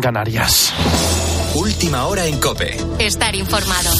en Canarias. Última hora en Cope. Estar informado.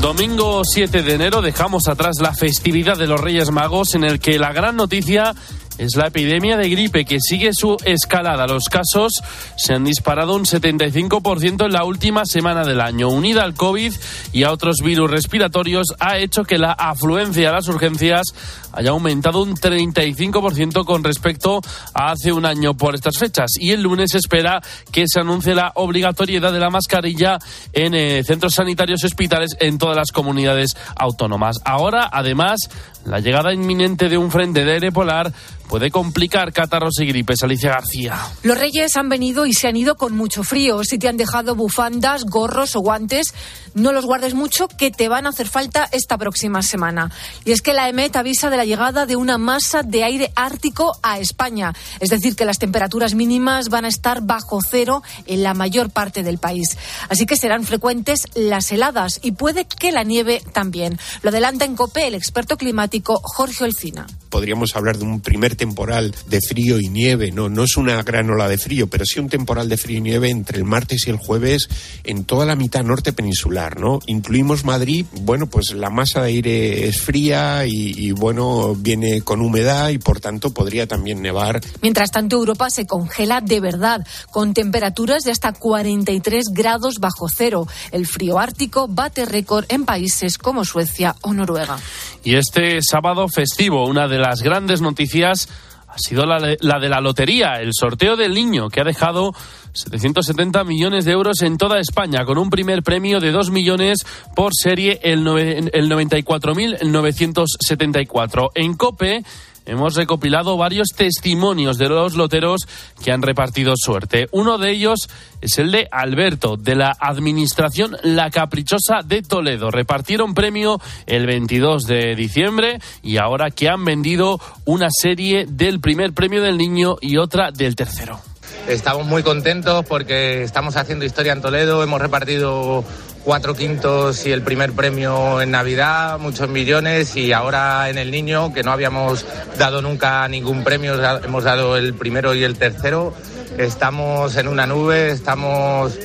Domingo 7 de enero dejamos atrás la festividad de los Reyes Magos en el que la gran noticia es la epidemia de gripe que sigue su escalada. Los casos se han disparado un 75% en la última semana del año. Unida al COVID y a otros virus respiratorios, ha hecho que la afluencia a las urgencias haya aumentado un 35% con respecto a hace un año por estas fechas. Y el lunes espera que se anuncie la obligatoriedad de la mascarilla en eh, centros sanitarios y hospitales en todas las comunidades autónomas. Ahora, además, la llegada inminente de un frente de aire polar puede complicar catarros y gripes. Alicia García. Los reyes han venido y se han ido con mucho frío. Si te han dejado bufandas, gorros o guantes, no los guardes mucho que te van a hacer falta esta próxima semana. Y es que la EMET avisa de la llegada de una masa de aire ártico a España. Es decir, que las temperaturas mínimas van a estar bajo cero en la mayor parte del país. Así que serán frecuentes las heladas y puede que la nieve también. Lo adelanta en COPE el experto climático Jorge Olcina podríamos hablar de un primer temporal de frío y nieve. No, no es una gran ola de frío, pero sí un temporal de frío y nieve entre el martes y el jueves en toda la mitad norte peninsular, ¿no? Incluimos Madrid, bueno, pues la masa de aire es fría y, y bueno, viene con humedad y por tanto podría también nevar. Mientras tanto, Europa se congela de verdad, con temperaturas de hasta 43 grados bajo cero. El frío ártico bate récord en países como Suecia o Noruega. Y este sábado festivo, una de las grandes noticias ha sido la de, la lotería, el sorteo del niño, que ha dejado 770 millones de euros en toda España, con un primer premio de 2 millones por serie, el, el 94.974. En COPE hemos recopilado varios testimonios de los loteros que han repartido suerte. Uno de ellos es el de Alberto, de la Administración La Caprichosa de Toledo. Repartieron premio el 22 de diciembre y ahora que han vendido una serie del primer premio del niño y otra del tercero. Estamos muy contentos porque estamos haciendo historia en Toledo, hemos repartido cuatro quintos y el primer premio en Navidad, muchos millones y ahora en el niño, que no habíamos dado nunca ningún premio, hemos dado el primero y el tercero. Estamos en una nube, estamos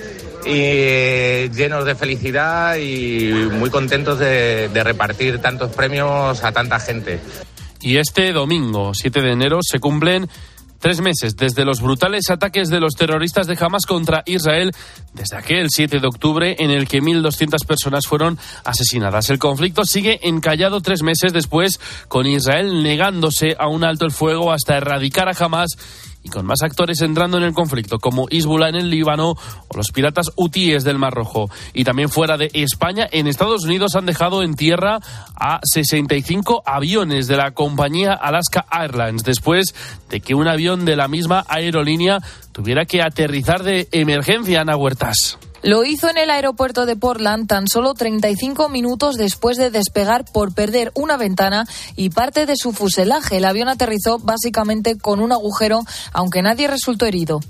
y llenos de felicidad y muy contentos de, de repartir tantos premios a tanta gente. Y este domingo, 7 de enero, se cumplen Tres meses desde los brutales ataques de los terroristas de Hamas contra Israel, desde aquel 7 de octubre en el que 1.200 personas fueron asesinadas. El conflicto sigue encallado tres meses después, con Israel negándose a un alto el fuego hasta erradicar a Hamas con más actores entrando en el conflicto, como Hezbollah en el Líbano o los piratas hutíes del Mar Rojo. Y también fuera de España, en Estados Unidos han dejado en tierra a 65 aviones de la compañía Alaska Airlines, después de que un avión de la misma aerolínea tuviera que aterrizar de emergencia, Ana Huertas. Lo hizo en el aeropuerto de Portland tan solo 35 minutos después de despegar por perder una ventana y parte de su fuselaje. El avión aterrizó básicamente con un agujero, aunque nadie resultó herido.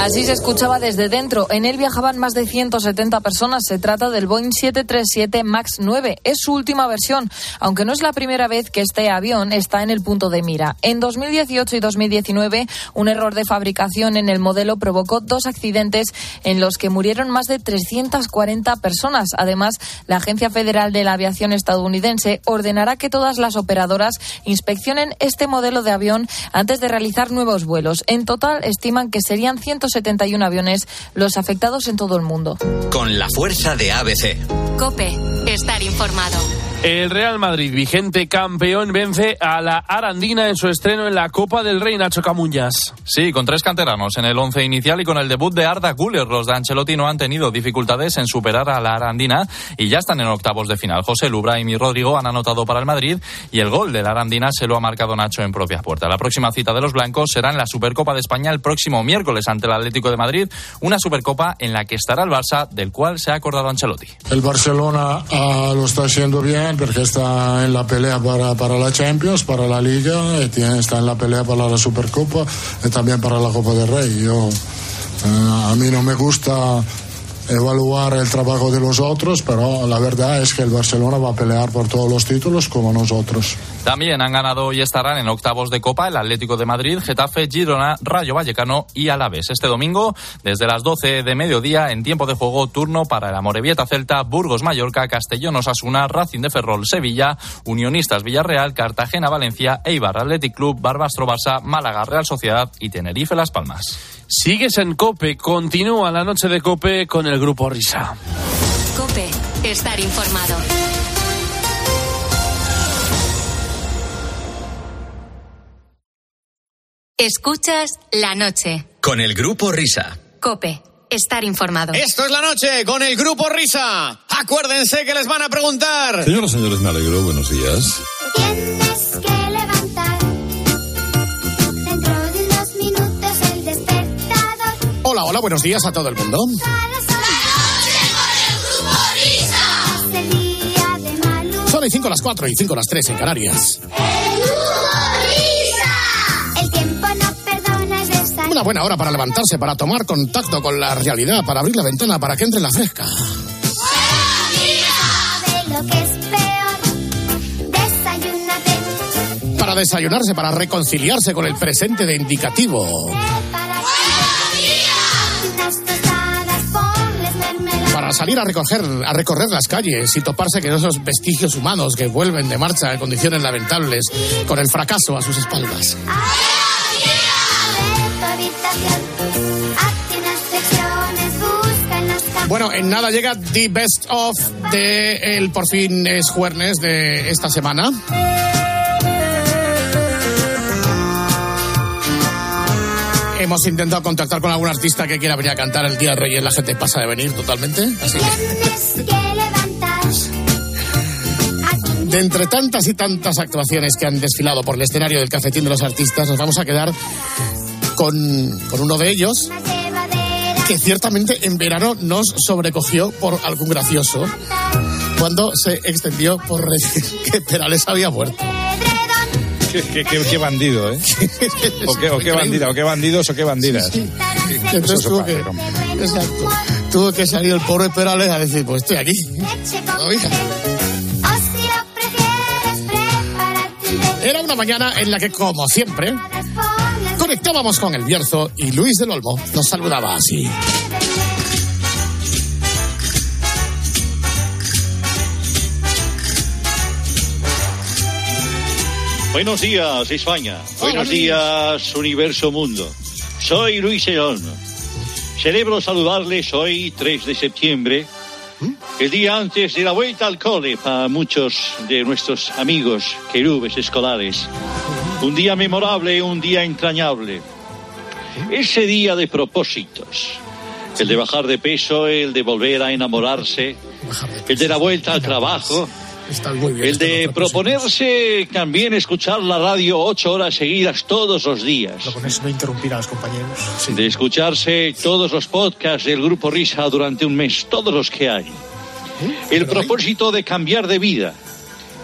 Así se escuchaba desde dentro. En él viajaban más de 170 personas. Se trata del Boeing 737 MAX 9. Es su última versión, aunque no es la primera vez que este avión está en el punto de mira. En 2018 y 2019, un error de fabricación en el modelo provocó dos accidentes en los que murieron más de 340 personas. Además, la Agencia Federal de la Aviación estadounidense ordenará que todas las operadoras inspeccionen este modelo de avión antes de realizar nuevos vuelos. En total, estiman que serían 170 71 aviones los afectados en todo el mundo. Con la fuerza de ABC. Cope, estar informado. El Real Madrid, vigente campeón, vence a la Arandina en su estreno en la Copa del Rey, Nacho Camuñas. Sí, con tres canteranos en el once inicial y con el debut de Arda Güler. Los de Ancelotti no han tenido dificultades en superar a la Arandina y ya están en octavos de final. José Lubraim y Rodrigo han anotado para el Madrid y el gol de la Arandina se lo ha marcado Nacho en propia puerta. La próxima cita de los blancos será en la Supercopa de España el próximo miércoles ante el Atlético de Madrid, una Supercopa en la que estará el Barça, del cual se ha acordado Ancelotti. El Barcelona uh, lo está haciendo bien porque está en la pelea para, para la Champions, para la Liga, está en la pelea para la Supercopa y también para la Copa del Rey. Yo, uh, a mí no me gusta evaluar el trabajo de los otros, pero la verdad es que el Barcelona va a pelear por todos los títulos como nosotros. También han ganado y estarán en octavos de Copa el Atlético de Madrid, Getafe, Girona, Rayo Vallecano y Alavés. Este domingo, desde las 12 de mediodía, en tiempo de juego, turno para el Amorebieta Celta, Burgos Mallorca, Castellón Osasuna, Racing de Ferrol Sevilla, Unionistas Villarreal, Cartagena Valencia, Eibar Athletic Club, Barbastro Barça, Málaga Real Sociedad y Tenerife Las Palmas. Sigues en Cope, continúa la noche de Cope con el grupo Risa. Cope, estar informado. Escuchas la noche. Con el grupo Risa. Cope, estar informado. Esto es la noche con el grupo Risa. Acuérdense que les van a preguntar. Señoras y señores, me alegro. Buenos días. Tienes Hola, hola, buenos días a todo el mundo. Son las 5 las 4 y 5 las 3 en Canarias. Una buena hora para levantarse, para tomar contacto con la realidad, para abrir la ventana, para que entre la fresca. Para desayunarse, para reconciliarse con el presente de indicativo. Para salir a recoger, a recorrer las calles y toparse con esos vestigios humanos que vuelven de marcha en condiciones lamentables, con el fracaso a sus espaldas. Bueno, en nada llega The Best of de el por fin es jueves de esta semana. Hemos intentado contactar con algún artista que quiera venir a cantar el Día del Rey y la gente pasa de venir totalmente. Así que, de entre tantas y tantas actuaciones que han desfilado por el escenario del Cafetín de los Artistas, nos vamos a quedar con, con uno de ellos que ciertamente en verano nos sobrecogió por algún gracioso cuando se extendió por decir que Perales había muerto. Qué, qué- qué- bandido, ¿eh? O qué, o qué bandida, o qué bandidos, o qué bandidas. Entonces Eso tuvo se que, exacto, tuvo que salir el pobre Perales a decir, pues estoy aquí. Era una mañana en la que, como siempre, conectábamos con el Bierzo y Luis del Olmo nos saludaba así. Buenos días, España. Buenos días, Universo Mundo. Soy Luis León. Celebro saludarles hoy, 3 de septiembre, el día antes de la vuelta al cole para muchos de nuestros amigos querubes escolares. Un día memorable, un día entrañable. Ese día de propósitos. El de bajar de peso, el de volver a enamorarse, el de la vuelta al trabajo, Está muy bien. el de proponerse también escuchar la radio ocho horas seguidas todos los días. Eso no interrumpir a los compañeros. Sí. De escucharse todos los podcasts del Grupo Risa durante un mes, todos los que hay. El propósito de cambiar de vida.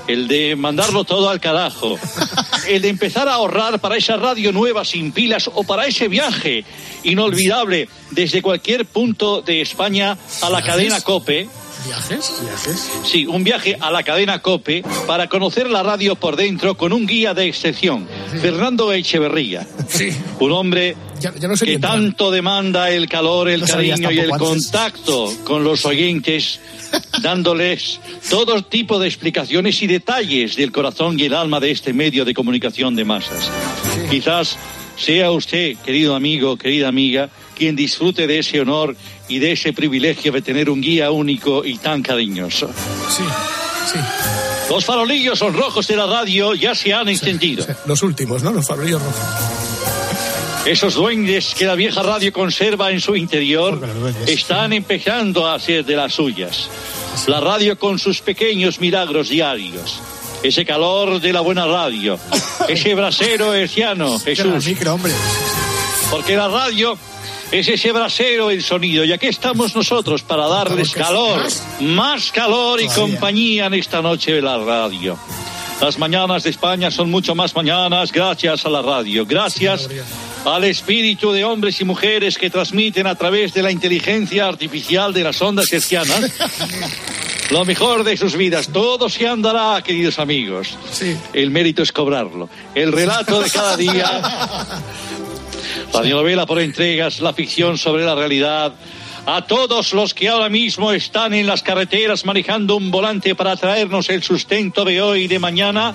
El de mandarlo todo al carajo. El de empezar a ahorrar para esa radio nueva sin pilas o para ese viaje inolvidable desde cualquier punto de España a la cadena COPE. ¿Viajes? ¿Viajes? Sí, un viaje a la cadena COPE para conocer la radio por dentro con un guía de excepción, Fernando Echeverría. Sí. Un hombre Ya, ya no sé que tanto demanda el calor, el No cariño y el antes. contacto con los oyentes, dándoles todo tipo de explicaciones y detalles del corazón y el alma de este medio de comunicación de masas. Quizás sea usted, querido amigo, querida amiga, quien disfrute de ese honor y de ese privilegio de tener un guía único y tan cariñoso. Sí, sí. Los farolillos son rojos de la radio ya se han encendido. Los últimos, ¿no? Los farolillos rojos. Esos duendes que la vieja radio conserva en su interior están empezando a hacer de las suyas. La radio con sus pequeños milagros diarios. Ese calor de la buena radio. Ese brasero herciano, Jesús. Porque la radio es ese brasero el sonido. Y aquí estamos nosotros para darles calor, más. calor y compañía en esta noche de la radio. Las mañanas de España son mucho más mañanas gracias a la radio. Gracias al espíritu de hombres y mujeres que transmiten a través de la inteligencia artificial de las ondas hercianas lo mejor de sus vidas. Todo se andará, queridos amigos. El mérito es cobrarlo. El relato de cada día. Radionovela por entregas, la ficción sobre la realidad. A todos los que ahora mismo están en las carreteras manejando un volante para traernos el sustento de hoy y de mañana.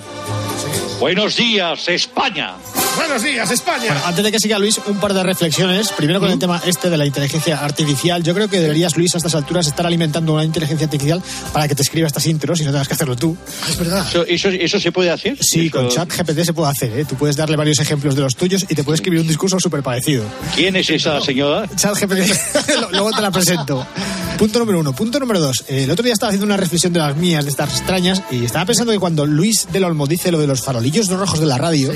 Buenos días, España. Buenos días, España. Bueno, antes de que siga Luis, un par de reflexiones. Primero con el tema este de la inteligencia artificial. Yo creo que deberías, Luis, a estas alturas estar alimentando una inteligencia artificial para que te escriba estas intros y no tengas que hacerlo tú. Es verdad. ¿Eso, eso, eso se puede hacer? Sí, Eso- con chat GPT se puede hacer. ¿eh? Tú puedes darle varios ejemplos de los tuyos y te puede escribir un discurso súper parecido. ¿Quién es esa señora? Chat GPT, luego te la presento. Punto número uno. Punto número dos. El otro día estaba haciendo una reflexión de las mías, de estas extrañas, y estaba pensando que cuando Luis del Olmo dice lo de los farolillos rojos de la radio,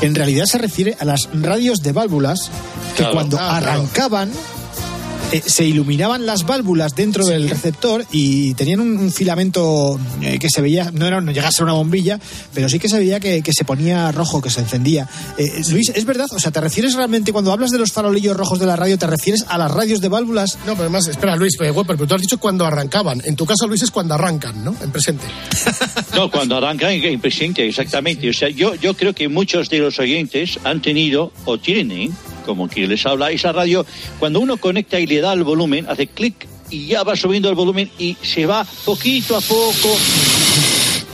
en realidad se refiere a las radios de válvulas que Claro. cuando Ah, claro. arrancaban eh, se iluminaban las válvulas dentro del receptor y tenían un, un filamento eh, que se veía, no, era, no llegase a ser una bombilla, pero sí que se veía que, que se ponía rojo, que se encendía. Eh, Luis, ¿es verdad? O sea, ¿te refieres realmente cuando hablas de los farolillos rojos de la radio, te refieres a las radios de válvulas? No, pero además, espera, Luis, Whopper, pero tú has dicho cuando arrancaban. En tu caso, Luis, es cuando arrancan, ¿no? En presente. No, cuando en presente, exactamente. O sea, yo, yo creo que muchos de los oyentes han tenido o tienen, como quien les habla, esa radio, cuando uno conecta y le da el volumen, hace clic y ya va subiendo el volumen y se va poquito a poco.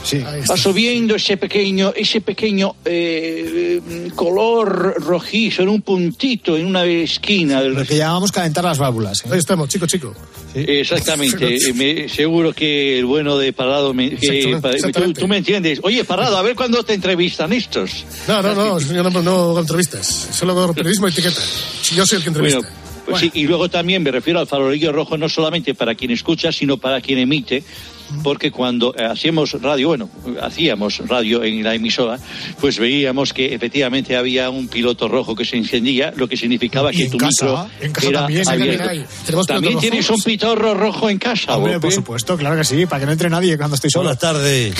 Sí. Va subiendo ese pequeño, ese pequeño eh, eh, color rojizo en un puntito, en una esquina del Lo que llamamos calentar las válvulas. ¿eh? Ahí estamos, chico, chico. Exactamente, Eh, me- seguro que el bueno de Parado, me, Exactamente, tú, exactamente. tú me entiendes. Oye, Parado, a ver cuándo te entrevistan estos. No, no, no, yo no, no hago entrevistas. Solo hago periodismo y etiqueta. Yo soy el que entrevista. Bueno, pues sí, y luego también me refiero al farolillo rojo no solamente para quien escucha, sino para quien emite, porque cuando eh, hacíamos radio, bueno, hacíamos radio en la emisora, pues veíamos que efectivamente había un piloto rojo que se encendía, lo que significaba que en tu casa, micro en casa era también, abierto. también hay. ¿Tenemos También pilotos tienes un pitorro rojo en casa, Hombre, por Bope? supuesto, claro que sí, para que no entre nadie cuando estoy solo. Buenas tardes.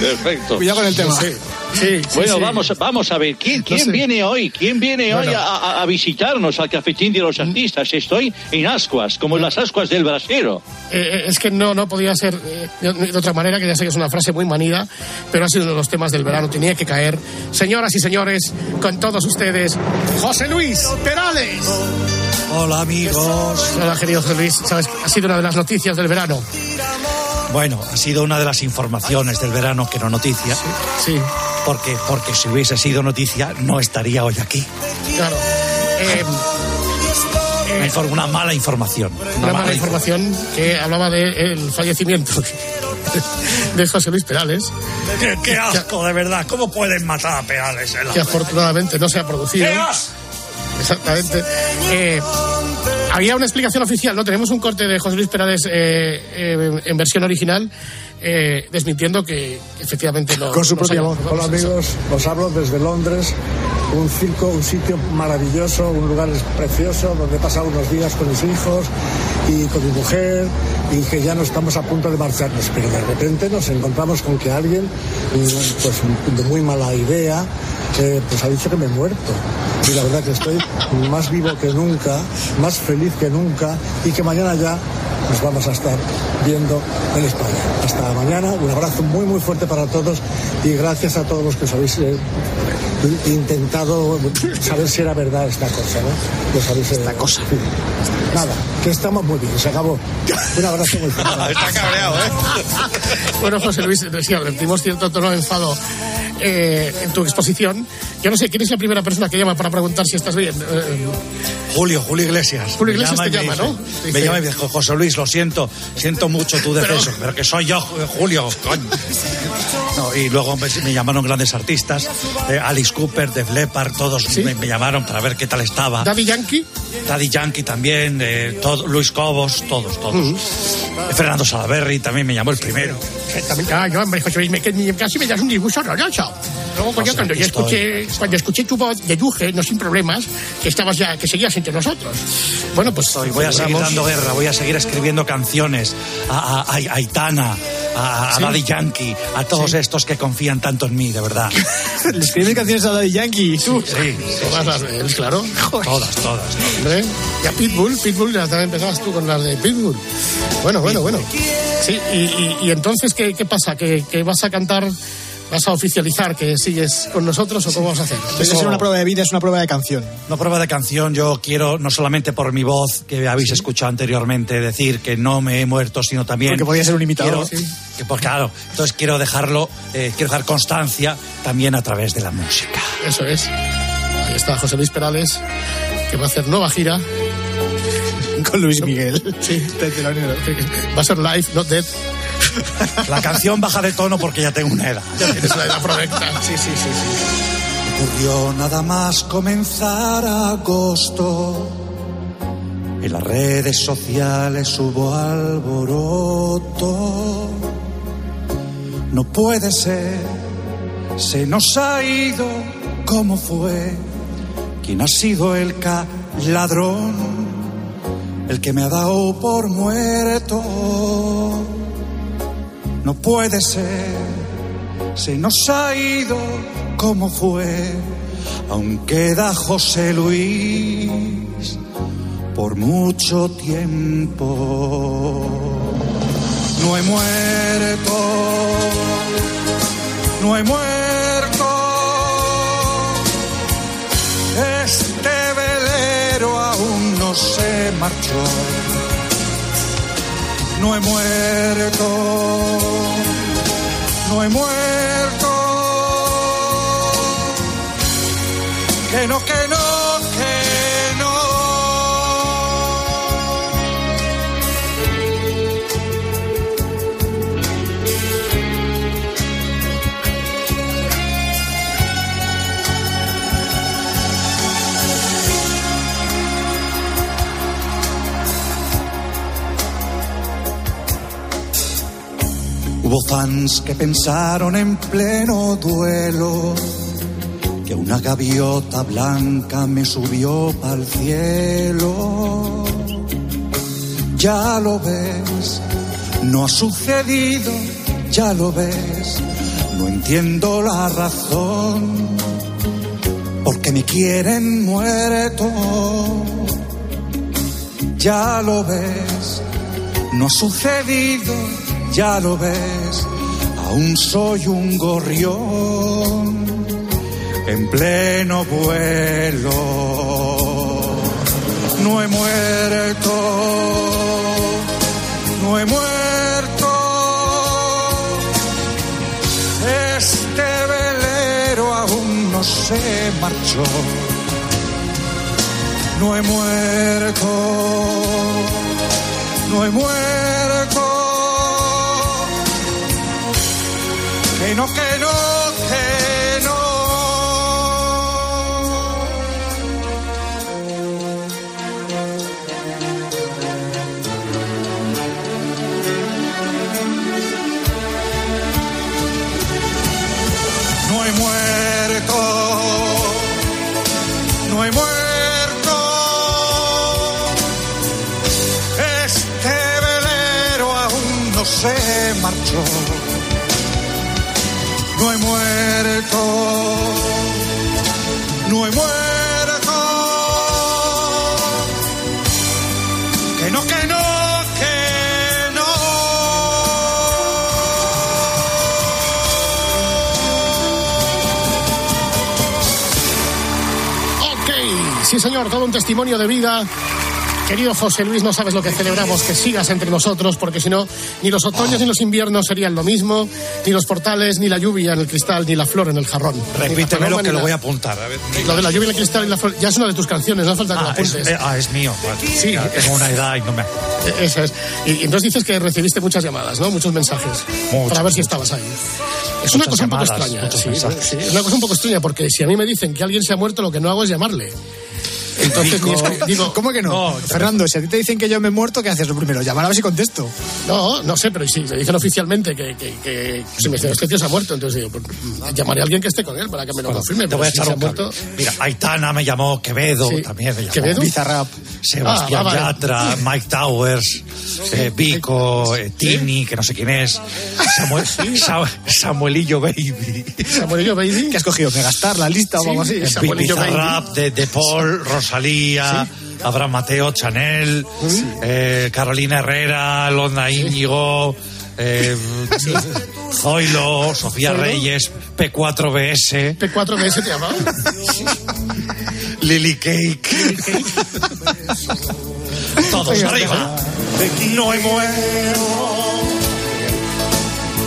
Perfecto. Cuidado con el tema. Sí, sí, sí, Bueno, sí. Vamos, vamos a ver, ¿quién, quién sé. viene hoy? ¿Quién viene hoy Bueno. a, a- a visitarnos al cafetín de los artistas? Estoy en ascuas, como en las ascuas del brasero. Eh, eh, es que no, no podía ser eh, de, otra manera, que ya sé que es una frase muy manida, pero ha sido uno de los temas del verano, tenía que caer. Señoras y señores, con todos ustedes, José Luis Perales. Hola amigos. Hola, querido José Luis, sabes, ha sido una de las noticias del verano. Bueno, ha sido una de las informaciones del verano que no noticia. Sí, Porque, porque si hubiese sido noticia, no estaría hoy aquí. claro. Eh, Una, infor- una mala información. una mala información que hablaba del fallecimiento de José Luis Perales, ¡Qué, qué asco, de verdad! ¿Cómo pueden matar a Perales? en la que afortunadamente no se ha producido. ¡Qué asco! Exactamente. Eh, había una explicación oficial, ¿no? Tenemos un corte de José Luis Perales eh, eh, en versión original, eh, desmintiendo que efectivamente no. Con su propia voz. Hola amigos, os hablo desde Londres, un circo, un sitio maravilloso, un lugar precioso donde he pasado unos días con mis hijos y con mi mujer y que ya no estamos a punto de marcharnos, pero de repente nos encontramos con que alguien, pues de muy mala idea, eh, pues ha dicho que me he muerto. Y la verdad que estoy más vivo que nunca, más feliz que nunca y que mañana ya nos vamos a estar viendo en España. Hasta mañana, un abrazo muy muy fuerte para todos y gracias a todos los que os habéis eh, intentado saber si era verdad esta cosa, ¿no? Os habéis, esta cosa. Nada, que estamos muy bien, se acabó. Un abrazo muy fuerte. Está cabreado, ¿eh? bueno, José Luis, decía, sentimos cierto tono de enfado eh, en tu exposición. Yo no sé, ¿quién es la primera persona que llama para preguntar si estás bien? Eh, Julio, Julio Iglesias. Julio Me Iglesias llama te llama, dice- ¿no? Me llama y me dice, José Luis, lo siento, siento mucho tu deceso, pero, que soy yo, Julio, coño. No, y luego me, me llamaron grandes artistas, eh, Alice Cooper, Def Leppard, todos me, me llamaron para ver qué tal estaba. Daddy Yankee. Daddy Yankee también, eh, todo- Luis Cobos, todos, todos. Eh, Fernando Salaberry también me llamó el primero. Exactamente. Ah, yo, hombre, José Luis, me, que casi me das un disgusto horroroso. Luego, coño, sea, cuando yo estoy. escuché, cuando escuché tu voz, deduje, no sin problemas, que estabas ya, que seguías entre nosotros. Bueno, pues. Soy- voy a seguir dando guerra, voy a seguir escribiendo canciones a, a- a Aitana, a, a Sí. Daddy Yankee, a todos estos que confían tanto en mí, de verdad. ¿Le escribes canciones a Daddy Yankee? ¿Tú? Sí, Todas las de él, claro. todas, todas. Hombre, y a Pitbull, Pitbull ya también empezabas tú con las de Pitbull. Bueno, bueno, bueno. Sí, y, y- y entonces, ¿qué, qué pasa? ¿Que, que vas a cantar, vas a oficializar que sigues con nosotros o cómo vas a hacer? De ser una prueba de vida, es una prueba de canción. No prueba de canción, yo quiero, no solamente por mi voz que habéis escuchado anteriormente, decir que no me he muerto, sino también... Porque podía ser un imitador. quiero- que, pues claro, entonces quiero dejarlo, eh, quiero dejar constancia también a través de la música. Eso es. Ahí está José Luis Perales, que va a hacer nueva gira. Con Luis Miguel. Sí, va a ser live, not dead. La canción baja de tono porque ya tengo una edad. Ya tienes la edad correcta. Sí, sí, sí, sí. Ocurrió nada más comenzar agosto. En las redes sociales hubo alboroto. No puede ser, se nos ha ido como fue. ¿Quién ha sido el ca ladrón? El que me ha dado por muerto. No puede ser, se nos ha ido como fue. Aún queda José Luis por mucho tiempo. No he muerto, no he muerto. Velero aún no se marchó. No he muerto, no he muerto. Que no, que no, Hubo fans que pensaron en pleno duelo que una gaviota blanca me subió al cielo. Ya lo ves, no ha sucedido, ya lo ves, no entiendo la razón, porque me quieren muerto. Ya lo ves, no ha sucedido, ya lo ves, aún soy un gorrión en pleno vuelo. No he muerto, no he muerto. Este velero aún no se marchó. No he muerto, no he muerto. Que no, que no, que no. No he muerto, no he muerto. Este velero aún no se marchó. No he muerto, no he muerto. Que no, que no, que no. Ok, sí señor, todo un testimonio de vida. Querido José Luis, no sabes lo que celebramos, que sigas entre nosotros, porque si no, ni los otoños ni los inviernos serían lo mismo, ni los portales, ni la lluvia en el cristal, ni la flor en el jarrón. Repítemelo paloma, que lo voy a apuntar. A ver. Lo de la lluvia en el cristal y la flor, ya es una de tus canciones, no hace falta que lo Ah, es, apuntes. eh, ah, es mío. Bueno, Sí. ya tengo una edad y no me. Eso es. Y, y entonces dices que recibiste muchas llamadas, ¿no? Muchos mensajes. Muchas, para ver si estabas ahí. Es una cosa un poco llamadas, extraña. sí, sí, es una cosa un poco extraña porque si a mí me dicen que alguien se ha muerto, lo que no hago es llamarle. Entonces, escu- digo, ¿Cómo que no? Fernando, si a ti te dicen que yo me he muerto, ¿qué haces lo primero? Llamar a ver si contesto. No, no sé, pero si le dicen oficialmente que, que, que si me dicen, este tío se ha muerto, entonces digo, pues, llamaré a alguien que esté con él para que me lo confirme. Te voy a echar un muerto- Mira, Aitana me llamó, Quevedo Sí. también me llamó. ¿Quevedo? Bizarrap. Sebastián Ah, vale. Yatra, Mike Towers, eh, Vico, eh, Tini, que no sé quién es, Samuel, Sa- Samuelillo Baby, Samuelillo Baby. ¿Qué has cogido? ¿Megastar, la lista o algo así? Bizarrap, de, de Paul, Rosalía, Abraham Mateo, Chanel, eh, Carolina Herrera, Londa Íñigo, eh, Zoilo, Sofía ¿Zoilo? Reyes, P4BS, P4BS te llamaba. Lily Cake. Todos Venga, arriba. No me muero.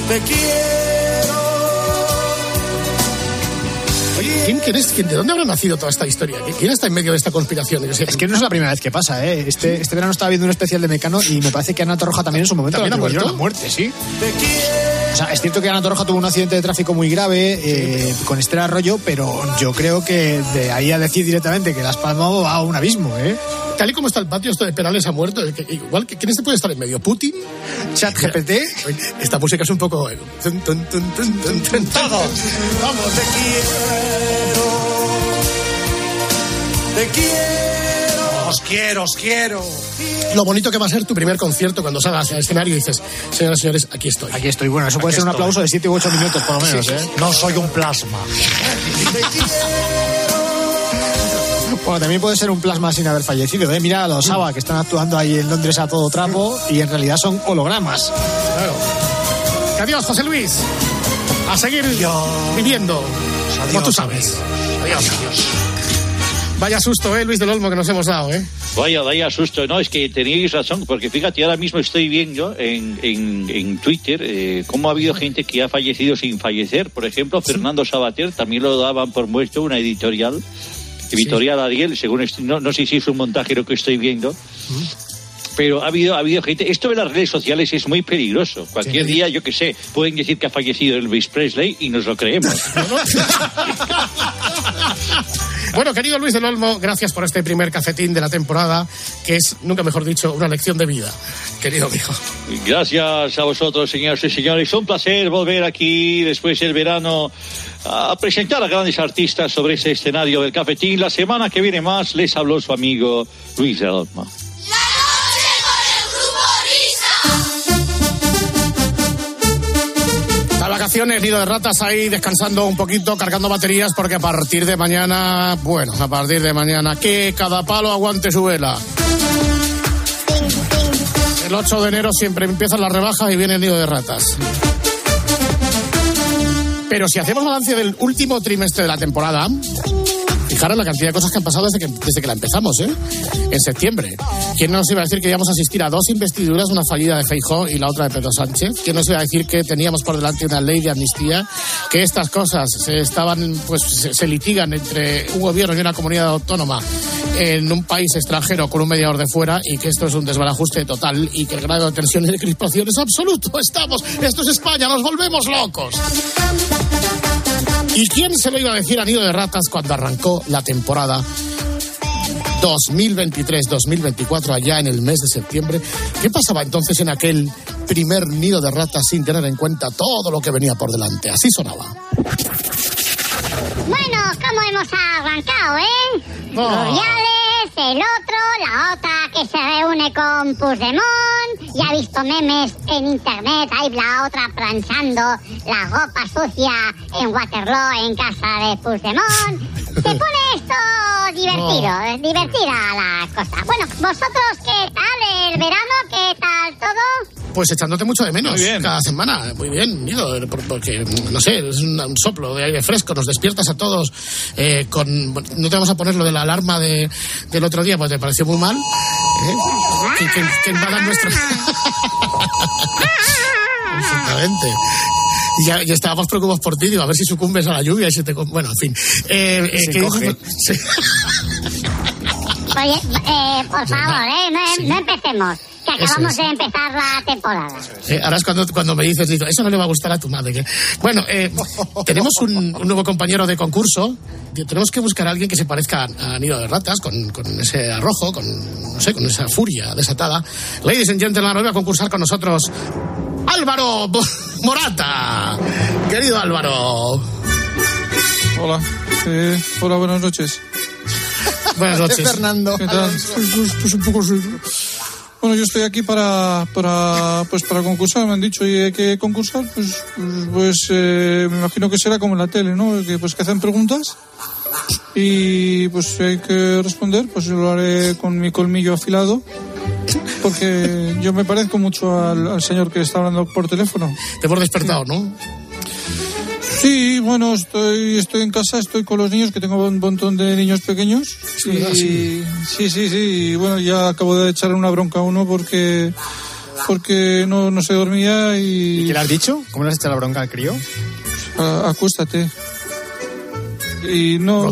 Te quiero. Oye, ¿quién, quién ¿De dónde habrá nacido toda esta historia? ¿Quién está en medio de esta conspiración? Yo sé- Es que no es la primera vez que pasa, ¿eh? Este, este verano estaba viendo un especial de Mecano y me parece que Ana Torroja también en su momento ¿También la ha muerto? a muerte, sí. O sea, es cierto que Ana Torroja tuvo un accidente de tráfico muy grave eh, con Esther Arroyo, pero yo creo que de ahí a decir directamente que las palmas va a un abismo, ¿eh? Tal y como está el patio, esto de Perales ha muerto. igual, que ¿quién se puede estar en medio? ¿Putin? Chat GPT. Esta música es un poco... eh, tun, tun, tun. Vamos, te quiero. Te quiero. Os quiero, os quiero. Lo bonito que va a ser tu primer concierto cuando salgas al escenario y dices, señoras y señores, aquí estoy. Aquí estoy. Bueno, eso puede Aquí ser un estoy. aplauso de 7 u 8 minutos, por lo menos, ¿eh? No soy un plasma. Bueno, también puede ser un plasma sin haber fallecido, ¿eh? Mira a los ABBA que están actuando ahí en Londres a todo trapo y en realidad son hologramas. Claro. Que Adiós, José Luis. A seguir viviendo. Como tú sabes. Adiós, adiós. Vaya susto, ¿eh, Luis del Olmo, que nos hemos dado, ¿eh? Vaya, vaya susto. No, es que teníais razón, porque fíjate, ahora mismo estoy viendo en, en, en Twitter eh, cómo ha habido gente que ha fallecido sin fallecer. Por ejemplo, Fernando Sabater también lo daban por muerto, una editorial. Editorial Ariel, según estoy- no, no sé si es un montaje lo que estoy viendo. Pero ha habido, ha habido gente. Esto de las redes sociales es muy peligroso. Cualquier día, yo que sé, pueden decir que ha fallecido Elvis Presley y nos lo creemos. Bueno, querido Luis del Olmo, gracias por este primer cafetín de la temporada, que es, nunca mejor dicho, una lección de vida, querido amigo. Gracias a vosotros, señoras y señores. Un placer volver aquí después del verano a presentar a grandes artistas sobre ese escenario del cafetín. La semana que viene más les habló su amigo Luis del Olmo. Las vacaciones, nido de ratas ahí descansando un poquito, cargando baterías, porque a partir de mañana, bueno, a partir de mañana, que cada palo aguante su vela. El 8 de enero siempre empiezan las rebajas y viene el nido de ratas. Pero si hacemos balance del último trimestre de la temporada, fijaros la cantidad de cosas que han pasado desde que, desde que la empezamos, ¿eh? En septiembre. ¿Quién nos iba a decir que íbamos a asistir a dos investiduras, una fallida de Feijó y la otra de Pedro Sánchez? ¿Quién nos iba a decir que teníamos por delante una ley de amnistía? Que estas cosas se estaban, pues, se, se litigan entre un gobierno y una comunidad autónoma en un país extranjero con un mediador de fuera y que esto es un desbarajuste total y que el grado de tensión y de crispación es absoluto. Estamos, esto es España, nos volvemos locos. ¿Y quién se lo iba a decir a Nido de Ratas cuando arrancó la temporada 2023-2024 allá en el mes de septiembre? ¿Qué pasaba entonces en aquel primer Nido de Ratas sin tener en cuenta todo lo que venía por delante? Así sonaba. Bueno, ¿cómo hemos arrancado, eh? Oh. Rubiales, el otro, la otra que se reúne con Puigdemont, ya ha visto memes en internet, ahí la otra planchando la ropa sucia en Waterloo en casa de Puigdemont. Se pone esto divertido, eh, divertida la cosa. Bueno, ¿vosotros qué tal el verano? ¿Qué tal todo? Pues echándote mucho de menos bien. cada semana. Muy bien, Nido, por- porque, no sé, es un, un soplo de aire fresco, nos despiertas a todos eh, con... No te vamos a poner lo de la alarma de, del otro día, pues te pareció muy mal. ¿eh? Que, que, que invadan nuestro... Exactamente. Y ya, ya estábamos preocupados por ti, digo, a ver si sucumbes a la lluvia y se te... Bueno, en fin. Eh, eh, Se que- encoge. Sí. Oye, eh, por favor, eh, no, no empecemos. Que acabamos es. de empezar la temporada. Eh, ahora es cuando, cuando me dices, digo, eso no le va a gustar a tu madre. que- Bueno, eh, tenemos un, un nuevo compañero de concurso. Tenemos que buscar a alguien que se parezca a, a Nido de Ratas, con, con ese arrojo, con, no sé, con esa furia desatada. Ladies and gentlemen, hoy va a concursar con nosotros Álvaro Bo- Morata. Querido Álvaro. Hola. Eh, hola, buenas noches. Buenas noches. Fernando. ¿Qué tal? Pues, pues un poco. Bueno, yo estoy aquí para, para, pues para concursar, me han dicho, y hay que concursar, pues, pues, pues, eh, me imagino que será como en la tele, ¿no? Que, pues que hacen preguntas y pues hay que responder, pues yo lo haré con mi colmillo afilado, porque yo me parezco mucho al, al señor que está hablando por teléfono. Te hemos despertado, ¿no? Sí, bueno, estoy, estoy en casa, estoy con los niños, que tengo un montón de niños pequeños. Sí, y, Sí. sí, sí, sí. Y bueno, ya acabo de echarle una bronca a uno porque porque no, no se dormía y... ¿Qué le has dicho? ¿Cómo le has echado la bronca al crío? "A- acuéstate. Y no...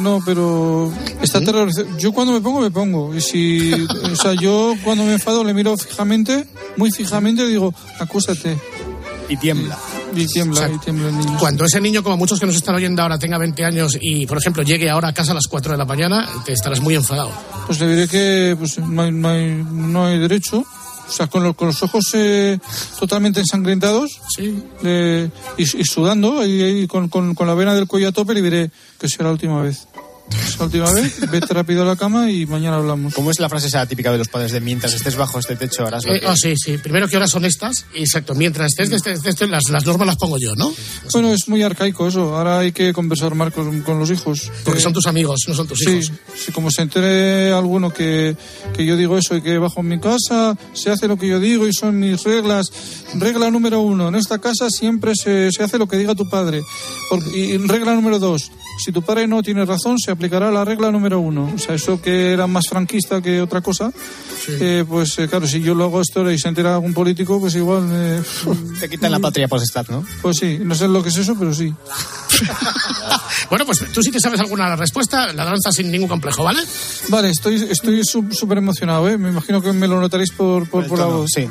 No, pero está terrorizado. Yo cuando me pongo, me pongo. Y si... O sea, yo cuando me enfado le miro fijamente, muy fijamente, y digo, acuéstate. Y tiembla. Y tiembla, O sea, y tiembla el niño. Cuando ese niño, como muchos que nos están oyendo ahora, tenga 20 años y, por ejemplo, llegue ahora a casa a las 4 de la mañana, te estarás muy enfadado. Pues le diré que pues, no, hay, no, hay, no hay derecho. O sea, con, los- con los ojos eh, totalmente ensangrentados eh, y, y sudando, y, y con, con, con la vena del cuello a tope, le diré que será la última vez. Es la última vez, vete rápido a la cama y mañana hablamos. ¿Cómo es la frase esa típica de los padres de mientras estés bajo este techo harás lo Eh, que... oh, sí, sí. Primero, ¿qué horas son estas? Exacto. Mientras estés, estés- estés- estés- las, las normas las pongo yo, ¿no? Bueno, es muy arcaico eso. Ahora hay que conversar más con, los hijos. Porque Eh, son tus amigos, no son tus sí, hijos. sí, como se entere alguno que, que yo digo eso y que bajo mi casa se hace lo que yo digo y son mis reglas. Regla número uno, en esta casa siempre se, se hace lo que diga tu padre. Por- y regla número dos, si tu padre no tiene razón, se aplicará la regla número uno. O sea, eso que era más franquista que otra cosa, eh, pues eh, claro, si yo lo hago esto y se entera algún político, pues igual... eh, Te quitan la patria potestad, ¿no? pues sí, no sé lo que es eso, pero sí. Bueno, pues tú sí que sabes alguna respuesta, la danza sin ningún complejo, ¿vale? Vale, estoy estoy sú- súper emocionado, ¿eh? Me imagino que me lo notaréis por, por, por la voz. sí.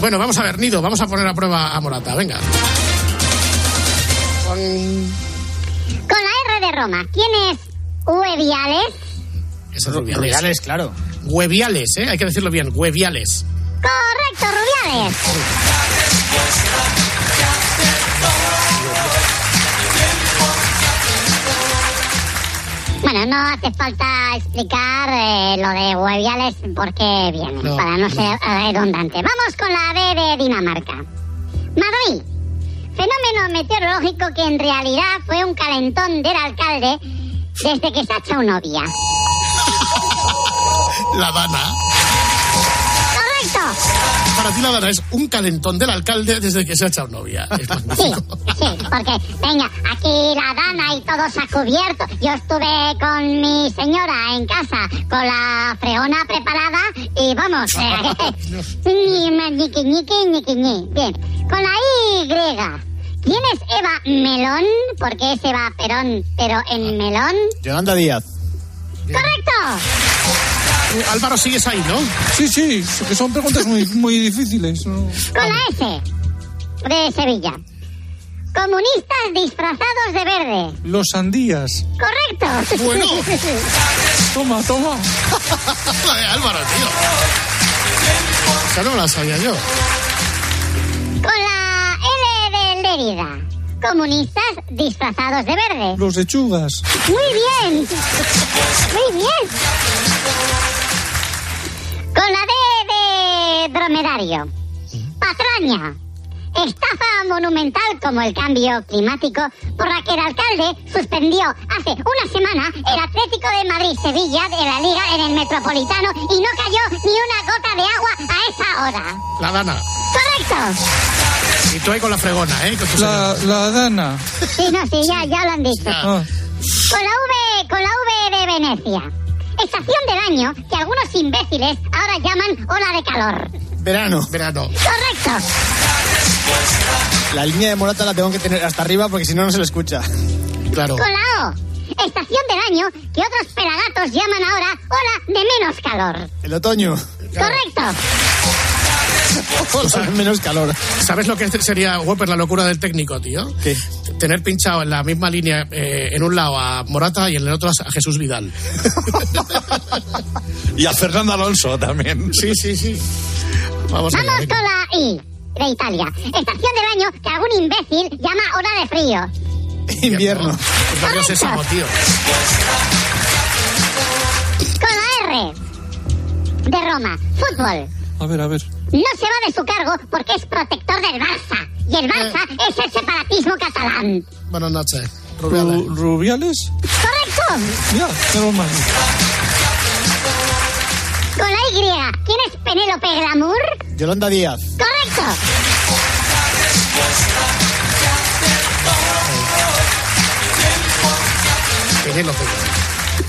Bueno, vamos a ver, Nido, vamos a poner a prueba a Morata, venga. De Roma, ¿quién es Ueviales? Esos rubiales. Rubiales, claro. Hueviales, ¿eh? Hay que decirlo bien, hueviales. Correcto, Rubiales. Bueno, no hace falta explicar eh, lo de Hueviales por qué viene, No, para no, ser redundante. Vamos con la D de Dinamarca. Madrid. Fenómeno meteorológico que en realidad fue un calentón del alcalde desde que se ha echado novia. La Dana. ¡Correcto! Para ti la Dana es un calentón del alcalde desde que se ha echado novia. Es Sí, sí, porque, venga, aquí la dana y todo se ha cubierto. Yo estuve con mi señora en casa con la freona preparada y vamos. eh, ni ma- ñiqui, ñiqui, ñiqui, ñi. Bien, con la Y. ¿Quién es Eva Melón? Porque es Eva Perón, pero en Melón. Yolanda Díaz. ¡Correcto! Eh, Álvaro, sigues ahí, ¿no? Sí, sí, que son preguntas muy, muy difíciles. ¿no? Con la S. De Sevilla. Comunistas disfrazados de verde. Los sandías. Correcto. Bueno. Toma, toma. Álvaro, tío. Esa no la sabía yo. Comunistas disfrazados de verde. Los lechugas. Muy bien. Muy bien. Con la D de dromedario. Patraña. Estafa monumental como el cambio climático por la que el alcalde suspendió hace una semana el Atlético de Madrid-Sevilla de la Liga en el Metropolitano y no cayó ni una gota de agua a esa hora. La Dana. Correcto. Y tú ahí con la fregona, ¿eh? Con La, la Dana. Sí, no, sí, ya, ya lo han dicho. Ah, Con la V, con la V de Venecia. Estación del año que algunos imbéciles ahora llaman ola de calor. Verano. Verano. Correcto. La línea de Morata la tengo que tener hasta arriba porque si no, no se le escucha. Claro. Con la O. estación del año que otros pelagatos llaman ahora hora de menos calor. El otoño. Correcto. menos calor. ¿Sabes lo que sería, Whopper, la locura del técnico, tío? ¿Qué? Tener pinchado en la misma línea, eh, en un lado a Morata y en el otro a Jesús Vidal. Y a Fernando Alonso también. Sí, sí, sí. Vamos allá, Vamos venga. con la I de Italia. Estación del año que algún imbécil llama hora de frío. Invierno. Pues Barrio Sésamo, tío. Con la R de Roma. Fútbol. A ver, a ver. No se va de su cargo porque es protector del Barça. Y el Barça es el separatismo catalán. Buenas noches. Rubiales. Ru- ¿Rubiales? ¡Correcto! Ya, menos mal. Con la Y. ¿Quién es Penélope Glamour? Yolanda Díaz. ¡Correcto! Penélope.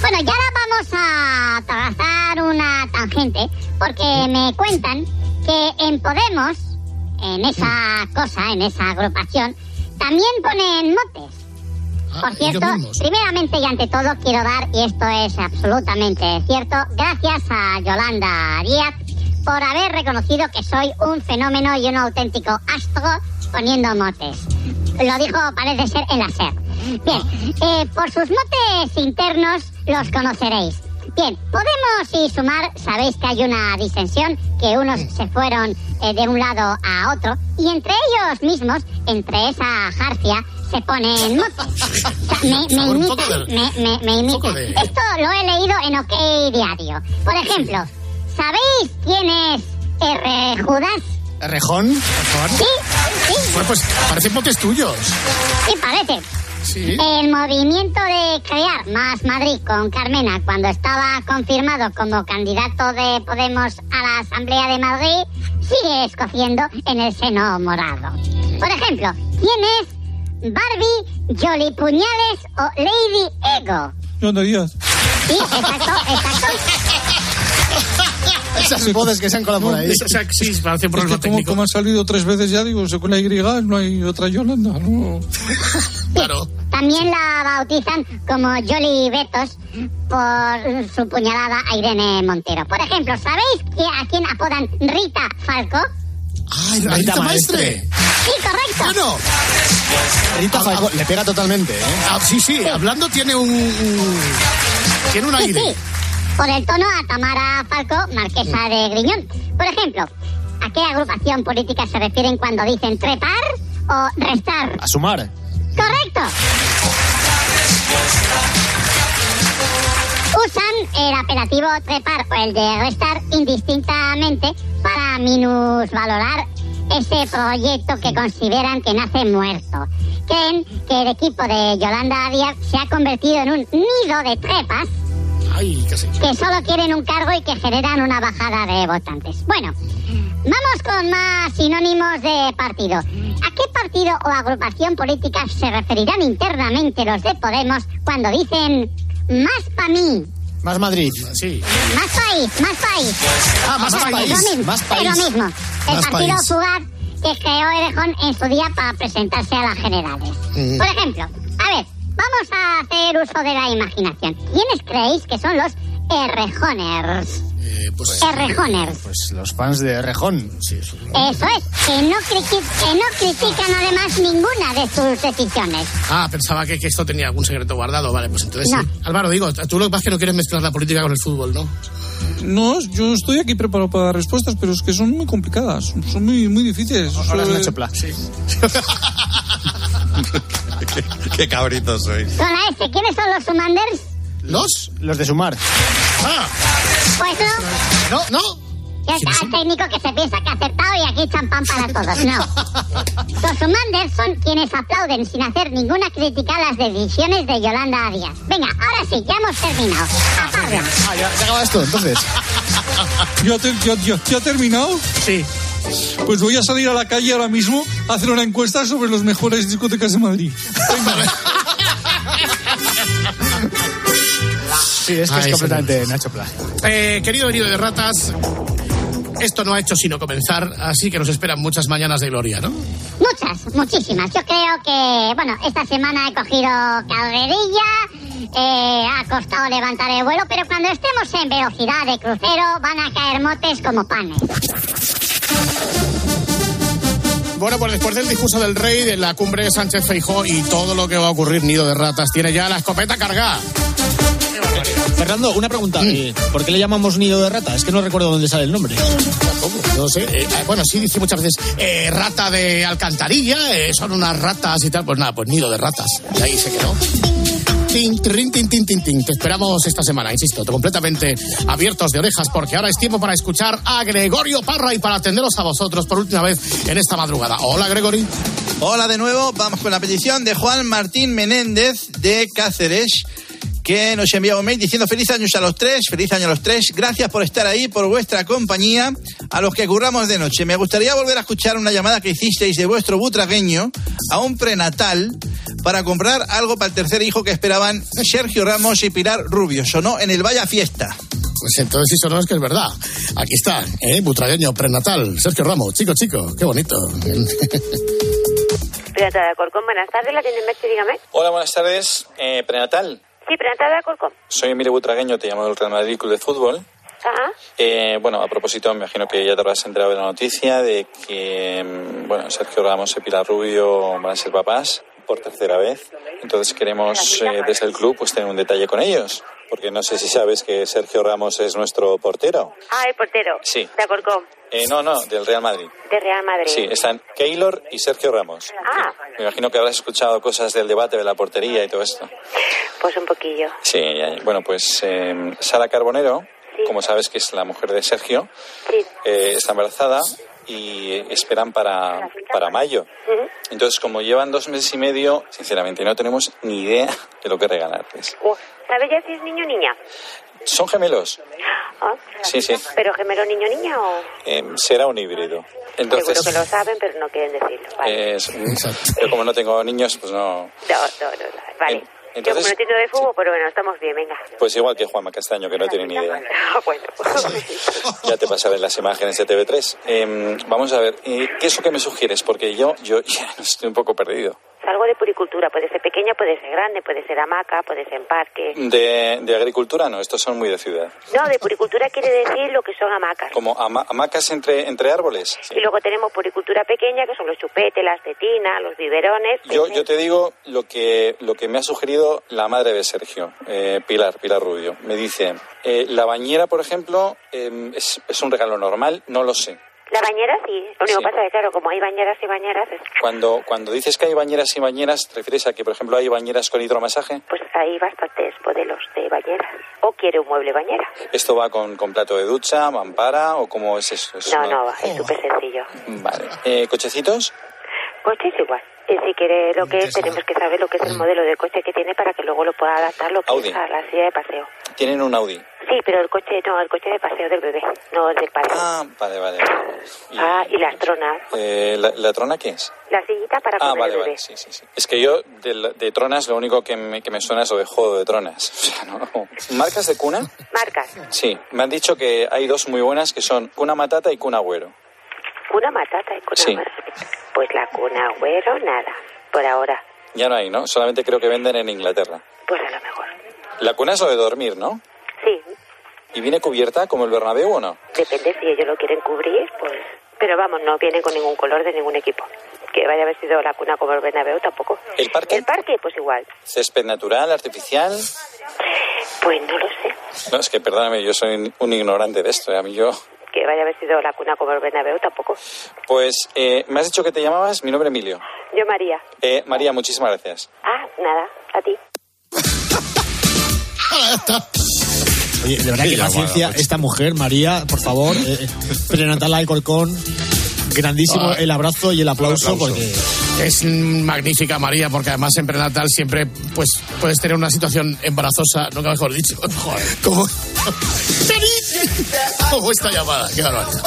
Bueno, y ahora vamos a trazar una tangente porque me cuentan que en Podemos, en esa cosa, en esa agrupación, también ponen motes. Ah, Por cierto, primeramente y ante todo quiero dar, y esto es absolutamente cierto, gracias a Yolanda Díaz por haber reconocido que soy un fenómeno y un auténtico astro poniendo motes. Lo dijo, parece ser, en la SER. Bien, eh, por sus motes internos los conoceréis. Bien, Podemos y Sumar, sabéis que hay una disensión, que unos se fueron eh, de un lado a otro, y entre ellos mismos, entre esa jarcia, se ponen motes. O sea, me, me imitan, me, me, me imitan. Esto lo he leído en OK Diario. Por ejemplo, ¿sabéis quién es R. Judas? Rejón. Sí, sí, Bueno, pues parecen motes tuyos. sí, parece. Sí. El movimiento de crear Más Madrid con Carmena, cuando estaba confirmado como candidato de Podemos a la Asamblea de Madrid, sigue escociendo en el seno morado. Por ejemplo, ¿quién es Barbie, Jolly Puñales o Lady Ego? Yolanda Díaz. Sí, exacto, exacto. Esas voces que se han colado por ahí. O sea, sí, parece un Es que como, técnico. como ha salido tres veces ya, digo, según la Y no hay otra Yolanda, ¿no? Claro. También la bautizan como Jolly Betos por su puñalada a Irene Montero. Por ejemplo, ¿sabéis que a quién apodan Rita Falco? ¡Ay, Rita Maestre! Sí, correcto. Bueno, Rita Falcó le pega totalmente, ¿eh? ah, sí, sí, hablando tiene un... un- tiene un Sí, aire. sí. Por el tono a Tamara Falco, marquesa de Griñón. Por ejemplo, ¿a qué agrupación política se refieren cuando dicen trepar o restar? A sumar. Correcto. Usan el apelativo trepar o el de restar indistintamente para minusvalorar ese proyecto que consideran que nace muerto. Creen que el equipo de Yolanda Díaz se ha convertido en un nido de trepas Ay, que solo quieren un cargo y que generan una bajada de votantes. Bueno, vamos con más sinónimos de partido. ¿A qué partido o agrupación política se referirán internamente los de Podemos cuando dicen más pa' mí? Más Madrid. Sí. Más país, más país. Ah, más Es país, Lo mismo, más es país. lo mismo. El Más partido país. fugaz que creó Erejón en su día para presentarse a las generales. Mm. Por ejemplo, vamos a hacer uso de la imaginación. ¿Quiénes creéis que son los Errejoners? Eh, pues, Errejoners. Pues los fans de Rejón. sí, eso. Eso es, que no, que no critican además ninguna de sus decisiones. Ah, pensaba que, que esto tenía algún secreto guardado. Vale, pues entonces No. sí. Álvaro, digo, tú lo que pasa es que no quieres mezclar la política con el fútbol, ¿no? No, yo estoy aquí preparado para dar respuestas, pero es que son muy complicadas, son muy, muy difíciles. Ahora es Nacho eh, Pla. qué, qué cabritos sois. Con la S, ¿quiénes son los Sumanders? ¿Los? Los de sumar. Ah, Pues no. no, no. Ya está el técnico que se piensa que ha acertado y aquí champán para todos. No. Los Sumanders son quienes aplauden sin hacer ninguna crítica a las decisiones de Yolanda Díaz. Venga, ahora sí, ya hemos terminado. A. Ah, ya, ya acaba esto, entonces. ¿Ya, te- ya- ya- ya ha terminado? Sí. Pues voy a salir a la calle ahora mismo a hacer una encuesta sobre los mejores discotecas de Madrid. Sí, es que Ay, es completamente Nacho Pla. Eh, querido venido de ratas, esto no ha hecho sino comenzar, así que nos esperan muchas mañanas de gloria, ¿no? Muchas, muchísimas. Yo creo que, bueno, esta semana he cogido carrerilla, eh, ha costado levantar el vuelo, pero cuando estemos en velocidad de crucero van a caer motes como panes. Bueno, pues después del discurso del rey, de la cumbre de Sánchez Feijó y todo lo que va a ocurrir, nido de ratas, tiene ya la escopeta cargada. Fernando, una pregunta. eh, ¿Por qué le llamamos nido de rata? Es que no recuerdo dónde sale el nombre. No sé. eh, eh, bueno, sí dice muchas veces eh, rata de alcantarilla, eh, son unas ratas y tal. Pues nada, pues nido de ratas. Y ahí se quedó. Tin, tin, tin, tin, tin. Te esperamos esta semana, insisto, completamente abiertos de orejas, porque ahora es tiempo para escuchar a Gregorio Parra y para atenderos a vosotros por última vez en esta madrugada. Hola, Gregory. Hola de nuevo, vamos con la petición de Juan Martín Menéndez de Cáceres, que nos envía un mail diciendo feliz años a los tres, feliz año a los tres, gracias por estar ahí, por vuestra compañía, a los que curramos de noche. Me gustaría volver a escuchar una llamada que hicisteis de vuestro butragueño a un prenatal para comprar algo para el tercer hijo que esperaban Sergio Ramos y Pilar Rubio. Sonó en el Vaya Fiesta. Pues entonces eso no es que es verdad. Aquí está, ¿eh? Butragueño, prenatal, Sergio Ramos. Chico, chico, qué bonito. Prenatal de Alcorcón, buenas tardes, la tiene Merche, dígame. Hola, buenas tardes. Eh, prenatal. Sí, Prenatal de Alcorcón. Soy Emilio Butragueño, te llamo del Real Madrid Club de Fútbol. Ajá. Eh, bueno, a propósito, me imagino que ya te habrás enterado de la noticia de que, mm, bueno, Sergio Ramos y Pilar Rubio van a ser papás por tercera vez. Entonces queremos eh, desde el club pues tener un detalle con ellos. Porque no sé si sabes que Sergio Ramos es nuestro portero. Ah, el portero. Sí. De Alcorcón, Eh, no, no, del Real Madrid. de Real Madrid. Sí, están Keylor y Sergio Ramos. Ah, Me imagino que habrás escuchado cosas del debate de la portería y todo esto. pues un poquillo. Sí, bueno, pues eh, Sara Carbonero, como sabes que es la mujer de Sergio, eh, está embarazada y esperan para, para mayo. Entonces, como llevan dos meses y medio, sinceramente no tenemos ni idea de lo que regalarles. Uh, ¿Sabes ya si es niño o niña? ¿Son gemelos? Ah, Sí, sí. ¿Pero gemelo niño niña o...? Eh, será un híbrido. Entonces, Seguro que lo saben, pero no quieren decirlo. Vale. es- pero como no tengo niños, pues no. No, no, no, no. Vale. En- Yo entonces, no entiendo de fútbol, pero bueno, estamos bien, venga. pues igual que Juanma Castaño, que no tiene ni idea. Bueno. Ya te pasaré las imágenes de TV3. Em, vamos a ver, eh, ¿qué es lo que me sugieres? Porque yo, yo ya estoy un poco perdido. Algo de puricultura, puede ser pequeña, puede ser grande, puede ser hamaca, puede ser en parque. De, de agricultura no, estos son muy de ciudad. No, de puricultura quiere decir lo que son hamacas. Como ama- hamacas entre, entre árboles. Y luego tenemos puricultura pequeña, que son los chupetes, las tetinas, los biberones. Yo, yo te digo lo que, lo que me ha sugerido la madre de Sergio, eh, Pilar, Pilar Rubio. Me dice, eh, la bañera, por ejemplo, em, es, es un regalo normal, no lo sé. La bañera sí. Lo único Sí. que pasa es que, claro, como hay bañeras y bañeras, es- Cuando, cuando dices que hay bañeras y bañeras, ¿te refieres a que, por ejemplo, hay bañeras con hidromasaje? pues hay bastantes modelos de bañeras. O quiere un mueble bañera. ¿Esto va con, con plato de ducha, mampara o cómo es eso? Es No, una- no, es súper sencillo. Vale. Eh, ¿Cochecitos? Coche es igual. Y si quiere lo que es, tenemos que saber lo que es el modelo de coche que tiene para que luego lo pueda adaptar lo que Audi. es a la silla de paseo. Tienen un Audi. Sí, pero el coche no, el coche de paseo del bebé, no el del padre. Ah, vale, vale. vale. Y, Ah, y las tronas. eh, ¿la, la trona qué es? La sillita para Ah, vale, el bebé. vale, sí, sí, sí. Es que yo de, de tronas lo único que me, que me suena es lo de juego de tronas. O sea, no. ¿Marcas de cuna? Marcas. Sí, me han dicho que hay dos muy buenas que son Cuna Matata y Cuna Agüero. Cuna matata y cuna Sí. Pues la cuna agüero, nada. Por ahora. Ya no hay, ¿no? Solamente creo que venden en Inglaterra. Pues a lo mejor. La cuna es lo de dormir, ¿no? Sí, ¿Y viene cubierta como el Bernabéu o no? depende si ellos lo quieren cubrir, pues... Pero vamos, no viene con ningún color de ningún equipo. Que vaya vestido la cuna como el Bernabéu tampoco. ¿El parque? El parque, pues igual. ¿Césped natural, artificial? Pues no lo sé. No, es que perdóname, yo soy un ignorante de esto. ¿eh? A mí yo... Que vaya vestido la cuna como el Bernabéu tampoco. Pues eh, me has dicho que te llamabas, mi nombre es Emilio. Yo María. Eh, María, muchísimas gracias. Ah, nada, a ti. Oye, de verdad que paciencia macho. esta mujer, María, por favor. Eh, prenatal Alcorcón. Grandísimo Ah. el abrazo y el aplauso, aplauso. porque Es magnífica, María, porque además en prenatal siempre pues puedes tener una situación embarazosa, nunca mejor dicho. Joder, como... como esta llamada, qué barbaridad.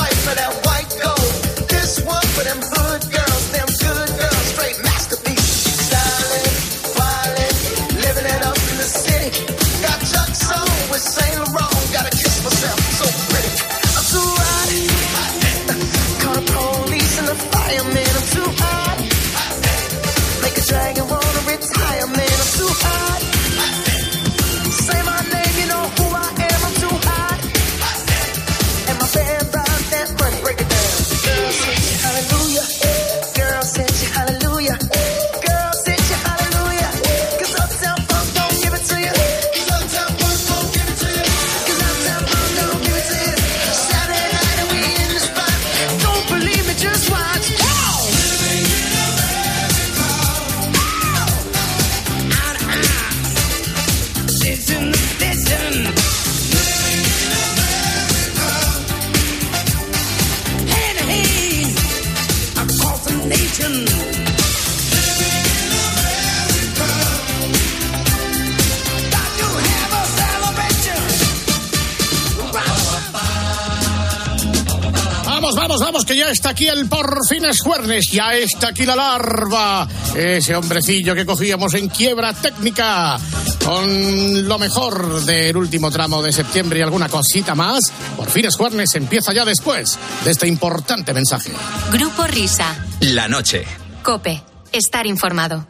Aquí el por fin es jueves, ya está aquí la larva, ese hombrecillo que cogíamos en quiebra técnica, con lo mejor del último tramo de septiembre y alguna cosita más. Por fin es jueves, empieza ya después de este importante mensaje. Grupo Risa. La noche. Cope. Estar informado.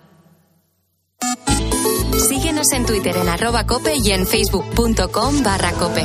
Síguenos en Twitter en arroba cope y en facebook.com barra cope.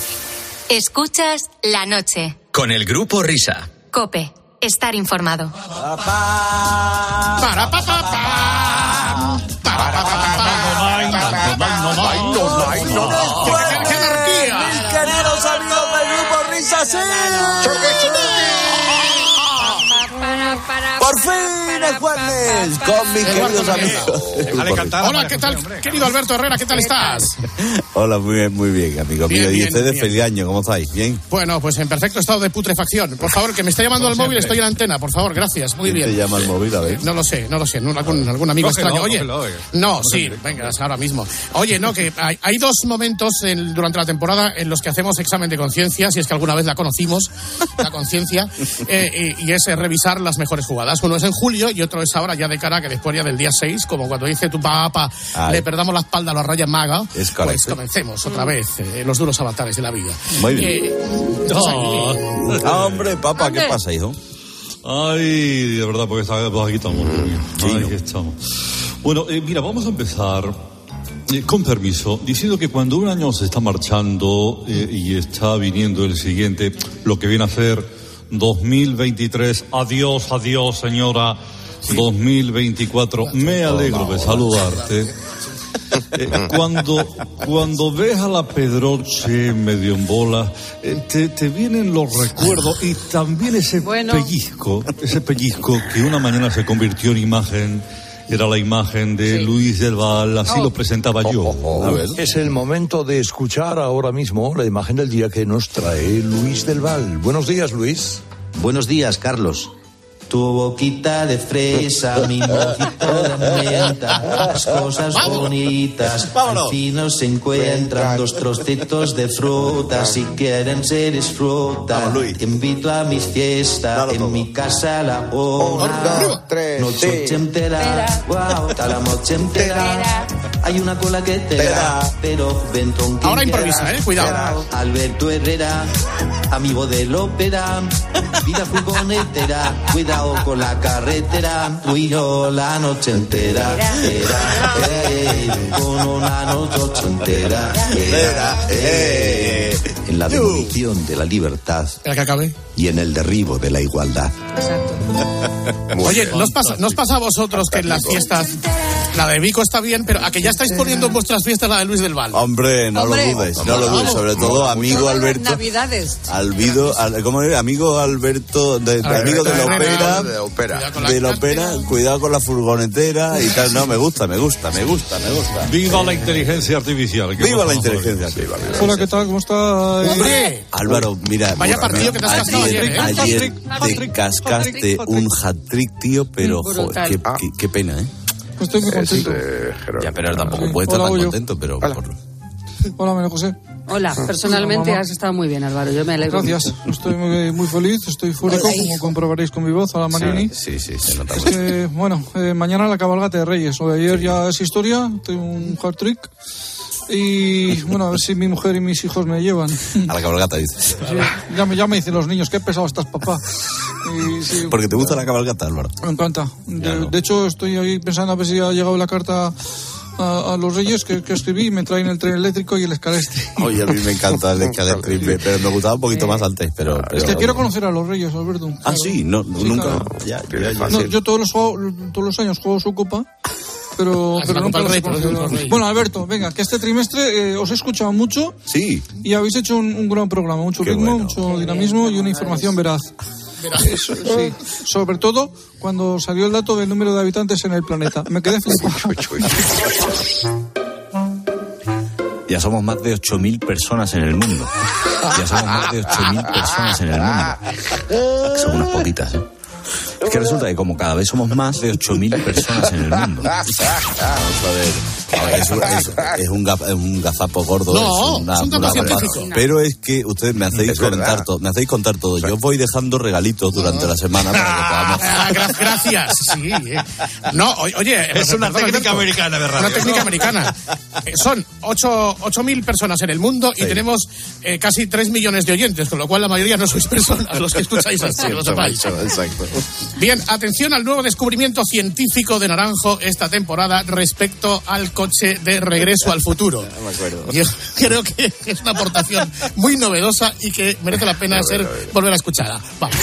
Escuchas la noche. Con el grupo Risa. Cope. Estar informado. Para, pa, pa, pa. Para, pa, pa, pa. ¡Qué anarquía! Mis queridos amigos del grupo Risa, sí. Por fin es jueves con mis queridos amigos. Hola, ¿qué tal? Querido Alberto Herrera, ¿qué tal estás? Hola, muy bien, muy bien, amigo Bien, mío. Y ustedes, feliz año, ¿cómo estáis? ¿Bien? Bueno, pues en perfecto estado de putrefacción. Por favor, que me está llamando al móvil, estoy en la antena. Por favor, gracias. Muy ¿Quién bien. te llama al móvil? A ver. No lo sé, no lo sé. algún, algún amigo Cógelo, extraño. Oye, cógelo, oye. no, sí, venga, ahora mismo. Oye, no, que hay, hay dos momentos en- durante la temporada en los que hacemos examen de conciencia, si es que alguna vez la conocimos, la conciencia, eh, y, y es eh, revisar las mejores jugadas. Uno es en julio y otro es ahora ya de cara, que después ya del día 6, como cuando dice tu papá, le perdamos la espalda a los rayas maga, Es pues comencemos otra vez eh, los duros avatares de la vida. Muy bien. Eh, Ah, hombre, papá, ¿qué pasa, hijo? Ay, de verdad, porque está- pues aquí estamos. Ay, aquí estamos. Bueno, eh, mira, vamos a empezar, eh, con permiso, diciendo que cuando un año se está marchando eh, y está viniendo el siguiente, lo que viene a ser 2023, adiós, adiós, señora, 2024, me alegro de saludarte. Eh, cuando, cuando ves a la Pedroche medio en bola, eh, te, te vienen los recuerdos y también ese pellizco, ese pellizco que una mañana se convirtió en imagen, era la imagen de Luis del Val, así lo presentaba yo. Es el momento de escuchar ahora mismo la imagen del día que nos trae Luis del Val. Buenos días, Luis. Buenos días, Carlos. Tu boquita de fresa, mi mojito de menta, las cosas bonitas. Al fin se encuentran dos trocitos de fruta. Si quieren se disfrutan. Te invito a mis fiestas, en mi casa la hora. Noche entera, guau, está la noche entera. Hay una cola que te da, pero ventón que Ahora improvisa, ¿eh? Cuidado. Alberto Herrera, amigo del ópera, vida furgonetera, cuidado con la carretera, tú y yo la noche entera, era, eh, con una noche entera, era, eh, en la demolición de la libertad Espera que acabe. y en el derribo de la igualdad. Oye, ¿no os, pasa, ¿no os pasa a vosotros que en las fiestas la de Vico está bien, pero a que ya estáis poniendo en vuestras fiestas la de Luis del Val? Hombre, no Hombre. lo dudes, no lo dudes. Sobre todo, amigo Alberto. Navidades. Alvido, al- ¿cómo es? Amigo Alberto, de, amigo de la ópera, De ópera. de la ópera, cuidado con la furgonetera y tal. No, me gusta, me gusta, me gusta, me gusta. Viva la inteligencia artificial. ¿Qué Viva la inteligencia artificial. Hola, ¿qué tal? ¿Cómo está? ¡Hombre! Álvaro, mira, Vaya partido que te has cascado ayer, ayer, ¿eh? ayer te cascaste un hat-trick, tío, pero joder, Brutal. qué, qué- qué pena, ¿eh? Estoy muy contento. Ya, pero tampoco puede estar Hola, tan contento, pero... por- Hola, María José. Hola, personalmente Hola, mamá. has estado muy bien, Álvaro. Yo me alegro. Gracias. Estoy muy, muy feliz, estoy fúrico, Hola, como comprobaréis con mi voz. Hola, Marini. Sí, sí, se nota Es mucho. que, bueno, eh, mañana la cabalgata de Reyes. De ayer ya es historia, tengo un hard trick. Y bueno, a ver si mi mujer y mis hijos me llevan. A la cabalgata, dices. Sí, ya, me, ya me dicen los niños, qué pesado estás, papá. Y, sí, Porque te gusta la cabalgata, Álvaro. me encanta. De, de hecho, estoy ahí pensando a ver si ha llegado la carta a, a los Reyes que, que escribí y me traen el tren eléctrico y el escalestre. Oye, a mí me encanta el escalette, pero me gustaba un poquito más antes, pero... Es pero- que quiero conocer a los Reyes, Alberto. Ah, sí, no, Sí, nunca... claro. Ya, ya, ya, No, yo todos los, juego- todos los años juego su copa pero, Ah, pero nunca Rey. Bueno, Alberto, venga, que este trimestre eh, os he escuchado mucho Sí. y habéis hecho un, un gran programa, mucho Qué ritmo, bueno. mucho dinamismo y una información veraz. Eso, sí. Sobre todo cuando salió el dato del número de habitantes en el planeta. Me quedé flipado. Ya somos más de 8.000 personas en el mundo. Ya somos más de 8.000 personas en el mundo. Son unas poquitas, ¿eh? Que resulta que como cada vez somos más de 8.000 personas en el mundo. Vamos a ver. Es, un, es- es un, gaf- es un gazapo gordo. No, es una, es un científico. Pero es que ustedes me hacéis contar verdad. todo. Me hacéis contar todo. Yo voy dejando regalitos durante la semana para que podamos. Ah, gra- gracias, sí. eh. No, oye... Es una técnica americana de radio. Una técnica americana. Eh, Son 8.000 personas en el mundo y tenemos eh, casi 3 millones de oyentes, con lo cual la mayoría no sois personas los que escucháis así, que lo sepáis. Exacto. Bien, atención al nuevo descubrimiento científico de Naranjo esta temporada respecto al coche de regreso al futuro. Me acuerdo. Yo creo que es una aportación muy novedosa y que merece la pena ser volver a escuchada. Vamos.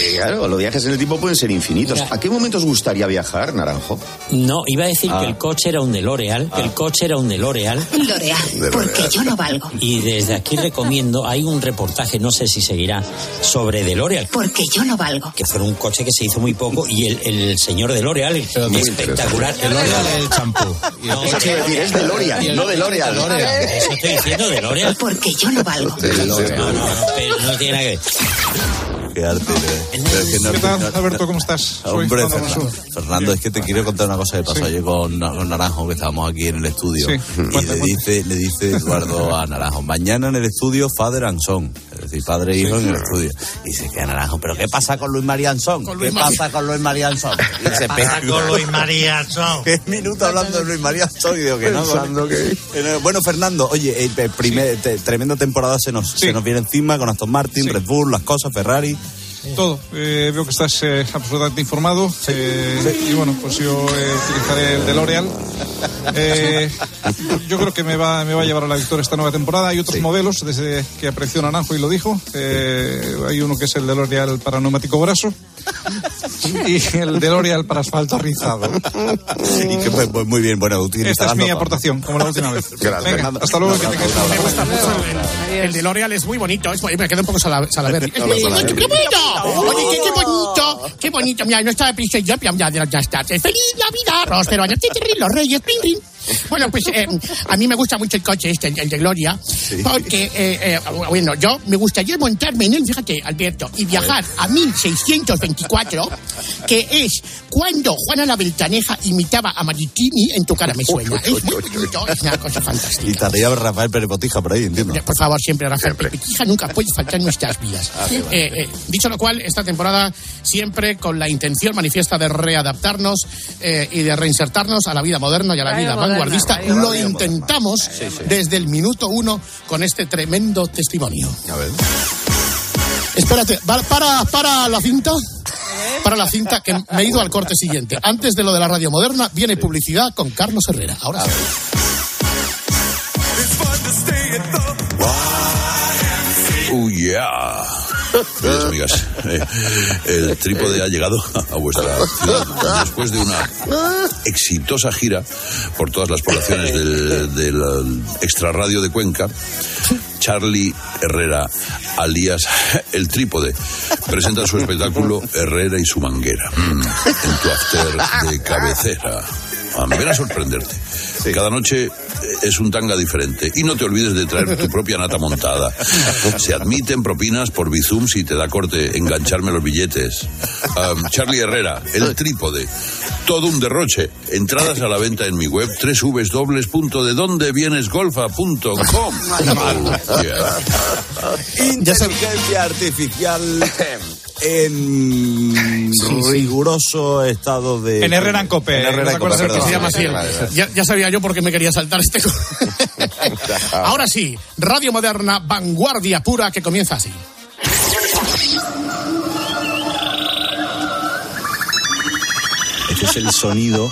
Eh, Claro, los viajes en el tiempo pueden ser infinitos. ¿A qué momento os gustaría viajar, Naranjo? No, iba a decir Ah. que el coche era un DeLorean, que el coche era un DeLorean. De porque yo no valgo. Y desde aquí recomiendo, hay un reportaje, no sé si seguirá, sobre DeLorean. Porque yo no valgo. Que fue un coche que se hizo muy poco y el, el señor DeLorean, espectacular. DeLorean el champú. No, Eso te iba a decir, es DeLorean, no DeLorean. Eso estoy diciendo, DeLorean. Porque yo no valgo. No, no, no, pero no tiene nada que ver. Qué arte. es que no- ¿Qué tal, no- Alberto? ¿Cómo estás? Soy Hombre, Fernando Fernando, es que te quiero contar una cosa que pasó ayer con, con Naranjo, que estábamos aquí en el estudio. Sí, y cuenta, le dice, le dice Eduardo a Naranjo, mañana en el estudio Father and Son, es decir, padre e hijo en el estudio. Y dice que Naranjo, ¿pero qué pasa con Luis Marianzón? ¿Qué Luis pasa con Luis Marianzón? Se pasa con Luis Marianzón? 10 minutos hablando de Luis Marianzón y digo que no. Pensando que- Bueno, Fernando, oye, eh, eh, primer, te- tremenda temporada se nos, se nos viene encima con Aston Martin, Red Bull, las cosas, Ferrari. Todo. Eh, veo que estás eh, absolutamente informado. Eh, Y bueno, pues yo eh, utilizaré el de L'Oreal. Eh, yo creo que me va, me va a llevar a la victoria esta nueva temporada. Hay otros modelos, desde que apreció Naranjo y lo dijo. Eh, hay uno que es el de L'Oreal para neumático graso y el de L'Oreal para asfalto rizado. Y que pues, pues muy bien, bueno, Esta utilizarás es mi aportación, como la última vez. Gracias, Venga, Fernando. hasta luego. Un que Me gusta aplauso. mucho el, de L'Oreal, es muy bonito. Es, me queda un poco sala- Oye, qué, qué bonito. Qué bonito. Mira, no estaba prisa yo, ya, ya, ya está. ¡Feliz Navidad! Titirri, Los reyes, pin, pin. Bueno, pues eh, a mí me gusta mucho el coche este, el, el de Gloria, porque, eh, eh, bueno, yo me gustaría montarme en él, fíjate, Alberto, y viajar a 1624, que es cuando Juana la Beltaneja imitaba a Maritini en Tu cara me suena. Es muy bonito, es una cosa fantástica. Y estaría Rafael Pérez Botija por ahí, entiendo. Por favor, siempre, Rafael Petija nunca puede faltar en nuestras vidas. Ah. Eh, eh, dicho lo cual, esta temporada siempre con la intención manifiesta de readaptarnos eh, y de reinsertarnos a la vida moderna y a la vida moderna, vanguardista. Lo intentamos desde el minuto uno con este tremendo testimonio. A ver. Espérate, para, para la cinta. Para la cinta, que me he ido al corte siguiente. Antes de lo de la radio moderna, viene publicidad con Carlos Herrera. Ahora sí. Oh, yeah. Amigas, amigas, eh, el trípode ha llegado a vuestra ciudad después de una exitosa gira por todas las poblaciones del, del extrarradio de Cuenca. Charlie Herrera, alias El Trípode, presenta su espectáculo Herrera y su manguera mm, en tu after de cabecera. Ah, ven a sorprenderte. Cada noche eh, es un tanga diferente. Y no te olvides de traer tu propia nata montada. Se admiten propinas por Bizum si te da corte engancharme los billetes. Am, Charlie Herrera, el trípode. Todo un derroche. Entradas a la venta en mi web www.dedondevienesgolfa.com. Oh, yeah. Inteligencia artificial en riguroso estado de... En Herrera en Cope, En Herrera ¿no te en Cope, acuerdas del que perdón. Se llama así. Ya, ya sabía yo por qué me quería saltar este. Ahora sí, radio moderna, vanguardia pura que comienza así. Este es el sonido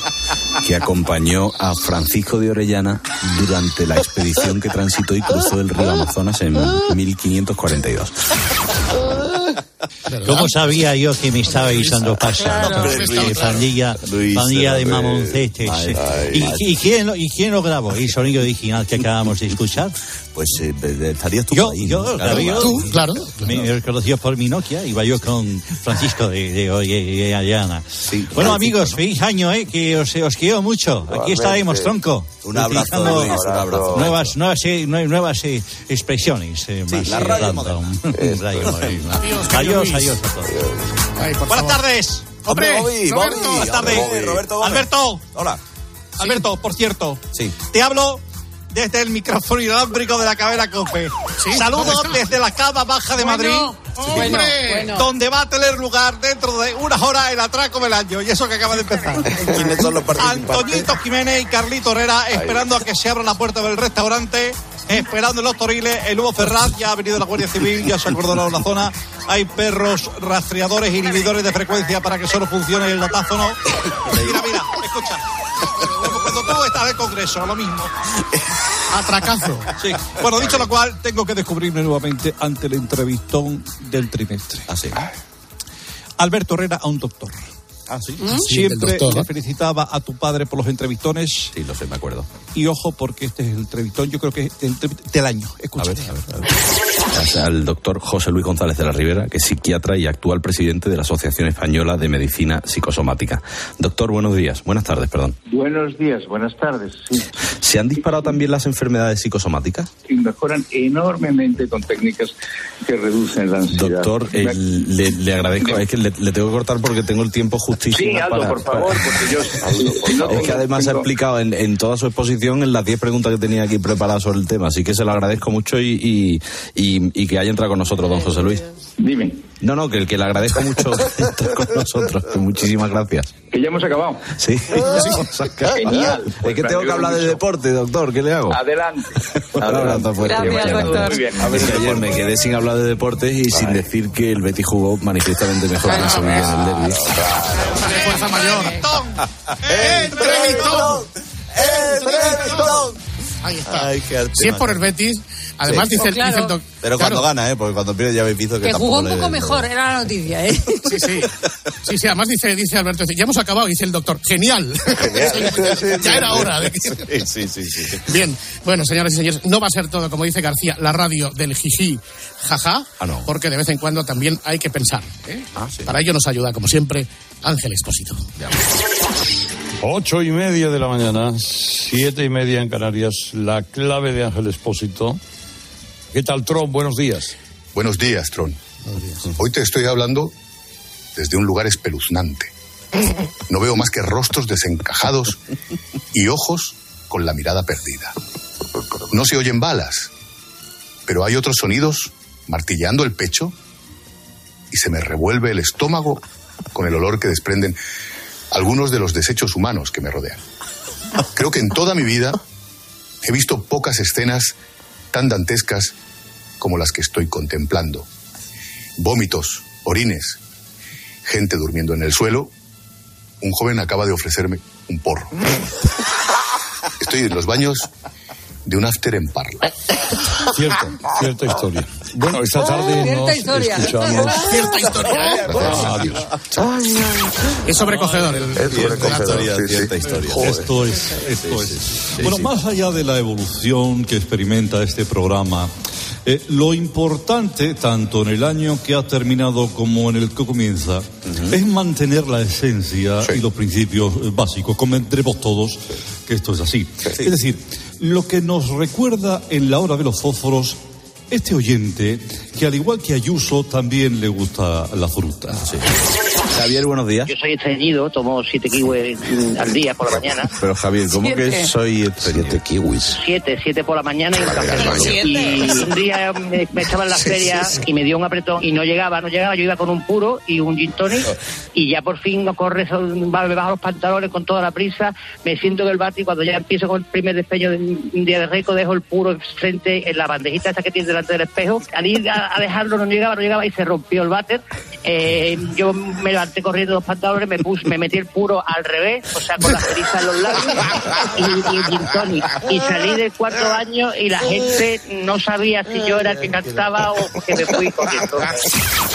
que acompañó a Francisco de Orellana durante la expedición que transitó y cruzó el río Amazonas en 1542. ¿Cómo sabía yo que me estabais dando pasa? Claro. Eh, pandilla, Luis, pandilla de mamoncetes. Ay, ay, ¿Y, ay. y quién, lo- ¿Y quién lo grabó? ¿El sonido original que acabamos de escuchar? Pues eh, estarías tú Yo, ahí, yo, ¿no? claro, yo. Tú, claro. Me reconocido por mi Nokia, iba yo con Francisco de, de, de- de Ayana. bueno, amigos, feliz año, ¿eh? Que os, os quiero mucho. Aquí estaremos, tronco. Un abrazo, Luis, un abrazo. Nuevas, nuevas, eh, nue- nuevas eh, expresiones. eh, Sí, más, la eh, radio. Radio moderna. Adiós, Adiós, Luis. adiós a todos. Ay, por Buenas favor. tardes. Hombre, Bobby, Roberto. Bobby, Buenas tardes. Bobby, Roberto Gómez. Alberto. Hola. Alberto, por cierto, Sí. te hablo desde el micrófono inalámbrico de la cadena COPE. ¿Sí? Saludos desde la cava baja de Madrid. ¡Hombre! bueno. Donde va a tener lugar dentro de unas horas el atraco del año, y eso que acaba de empezar. ¿Quiénes son los participantes? Antoñito Jiménez y Carlito Herrera esperando a que se abra la puerta del restaurante, esperando en los toriles. El Hugo Ferraz ya ha venido la Guardia Civil, ya se ha acordonado la zona. Hay perros rastreadores, inhibidores de frecuencia para que solo funcione el datáfono. Mira, mira, escucha. Como Cuando tú estás en el Congreso, lo mismo. Atracazo. Sí. Bueno, dicho lo cual, tengo que descubrirme nuevamente ante el entrevistón del trimestre. Así. Alberto Herrera a un doctor. Ah, sí. Siempre del doctor, le ¿no? felicitaba a tu padre por los entrevistones. Sí, lo sé, me acuerdo. Y ojo, porque este es el entrevistón, yo creo que es el del año. A ver, a ver, a ver. Al doctor José Luis González de la Ribera, que es psiquiatra y actual presidente de la Asociación Española de Medicina Psicosomática. Doctor, buenos días. Buenas tardes, perdón. Buenos días, buenas tardes. Sí, ¿Se han disparado también las enfermedades psicosomáticas? y mejoran enormemente con técnicas que reducen la ansiedad. Doctor, eh, le, le agradezco. Es que le, le tengo que cortar porque tengo el tiempo justísimo. Sí, Aldo, para- por favor, porque yo... no Es que tengo- además ha tengo- explicado en, en toda su exposición en las 10 preguntas que tenía aquí preparadas sobre el tema, así que se lo agradezco mucho y, y, y- y que haya entrado con nosotros, don José Luis. Dime, No, no, que, que le agradezco mucho estar con nosotros, que muchísimas gracias. que ya hemos acabado. Sí, Genial. Es que tengo que hablar de deporte, doctor, ¿qué le hago? Adelante. Un abrazo fuerte, Gracias, doctor. Muy bien. A ver, que ayer me quedé sin hablar de deportes y sin decir que el Betis jugó manifiestamente mejor que el Sevilla en el derbi. De fuerza mayor. ¡Entrevistón! ¡Entrevistón! Ahí está. Ay, qué arte Si es por el. Betis, además Sí. dice, el- Claro. dice el Pero claro, cuando gana, ¿eh? Porque cuando pierde ya habéis visto que Que jugó un poco le- mejor, era la noticia, ¿eh? Sí, sí. Sí, sí, además dice, dice Alberto, dice, ya hemos acabado, dice el doctor. Genial. ya era hora. de que- Sí, sí, sí. sí. Bien, bueno, señoras y señores, no va a ser todo, como dice García, la radio del jiji, jaja, Ah, no. porque de vez en cuando también hay que pensar. ¿eh? Ah, sí. Para ello nos ayuda, como siempre, Ángel Expósito. Ocho y media de la mañana, siete y media en Canarias, la clave de Ángel Espósito. ¿Qué tal, Tron? Buenos días. Buenos días, Tron. Hoy te estoy hablando desde un lugar espeluznante. No veo más que rostros desencajados y ojos con la mirada perdida. No se oyen balas, pero hay otros sonidos martilleando el pecho y se me revuelve el estómago con el olor que desprenden algunos de los desechos humanos que me rodean. Creo que en toda mi vida he visto pocas escenas tan dantescas como las que estoy contemplando. Vómitos, orines, gente durmiendo en el suelo. Un joven acaba de ofrecerme un porro. Estoy en los baños de un after en Parla. Cierta, cierta historia. Bueno, esta tarde Cierta nos historia. escuchamos. Cierta historia, ¿eh? Adiós. Es sobrecogedor. El, Es sí. cierta historia. Esto es, esto Sí, es. bueno, sí. más allá de la evolución que experimenta este programa, eh, lo importante, tanto en el año que ha terminado como en el que comienza, es mantener la esencia y los principios básicos. Convendremos todos que esto es así. Es decir, lo que nos recuerda en la hora de los fósforos este oyente, que al igual que Ayuso, también le gusta la fruta. Javier, buenos días. Yo soy estreñido, tomo siete kiwis mm, al día por la mañana. Pero Javier, ¿cómo que Siete. soy siete kiwis? Siete, siete por la mañana y un café. Y un día me, me estaba en la Sí, feria sí, sí. y me dio un apretón y no llegaba, no llegaba. Yo iba con un puro y un gin tonic y ya por fin no corre, va- me bajo los pantalones con toda la prisa, me siento en el bate y cuando ya empiezo con el primer despeño de un día de rico dejo el puro frente en la bandejita esa que tiene delante del espejo. Al ir a, a dejarlo no llegaba, no llegaba y se rompió el váter. Eh, yo me levanté corriendo los pantalones, me puse, me metí el puro al revés, o sea, con la ceriza en los labios y, salí del cuarto baño y la gente no sabía si yo era el que cantaba o que me fui corriendo.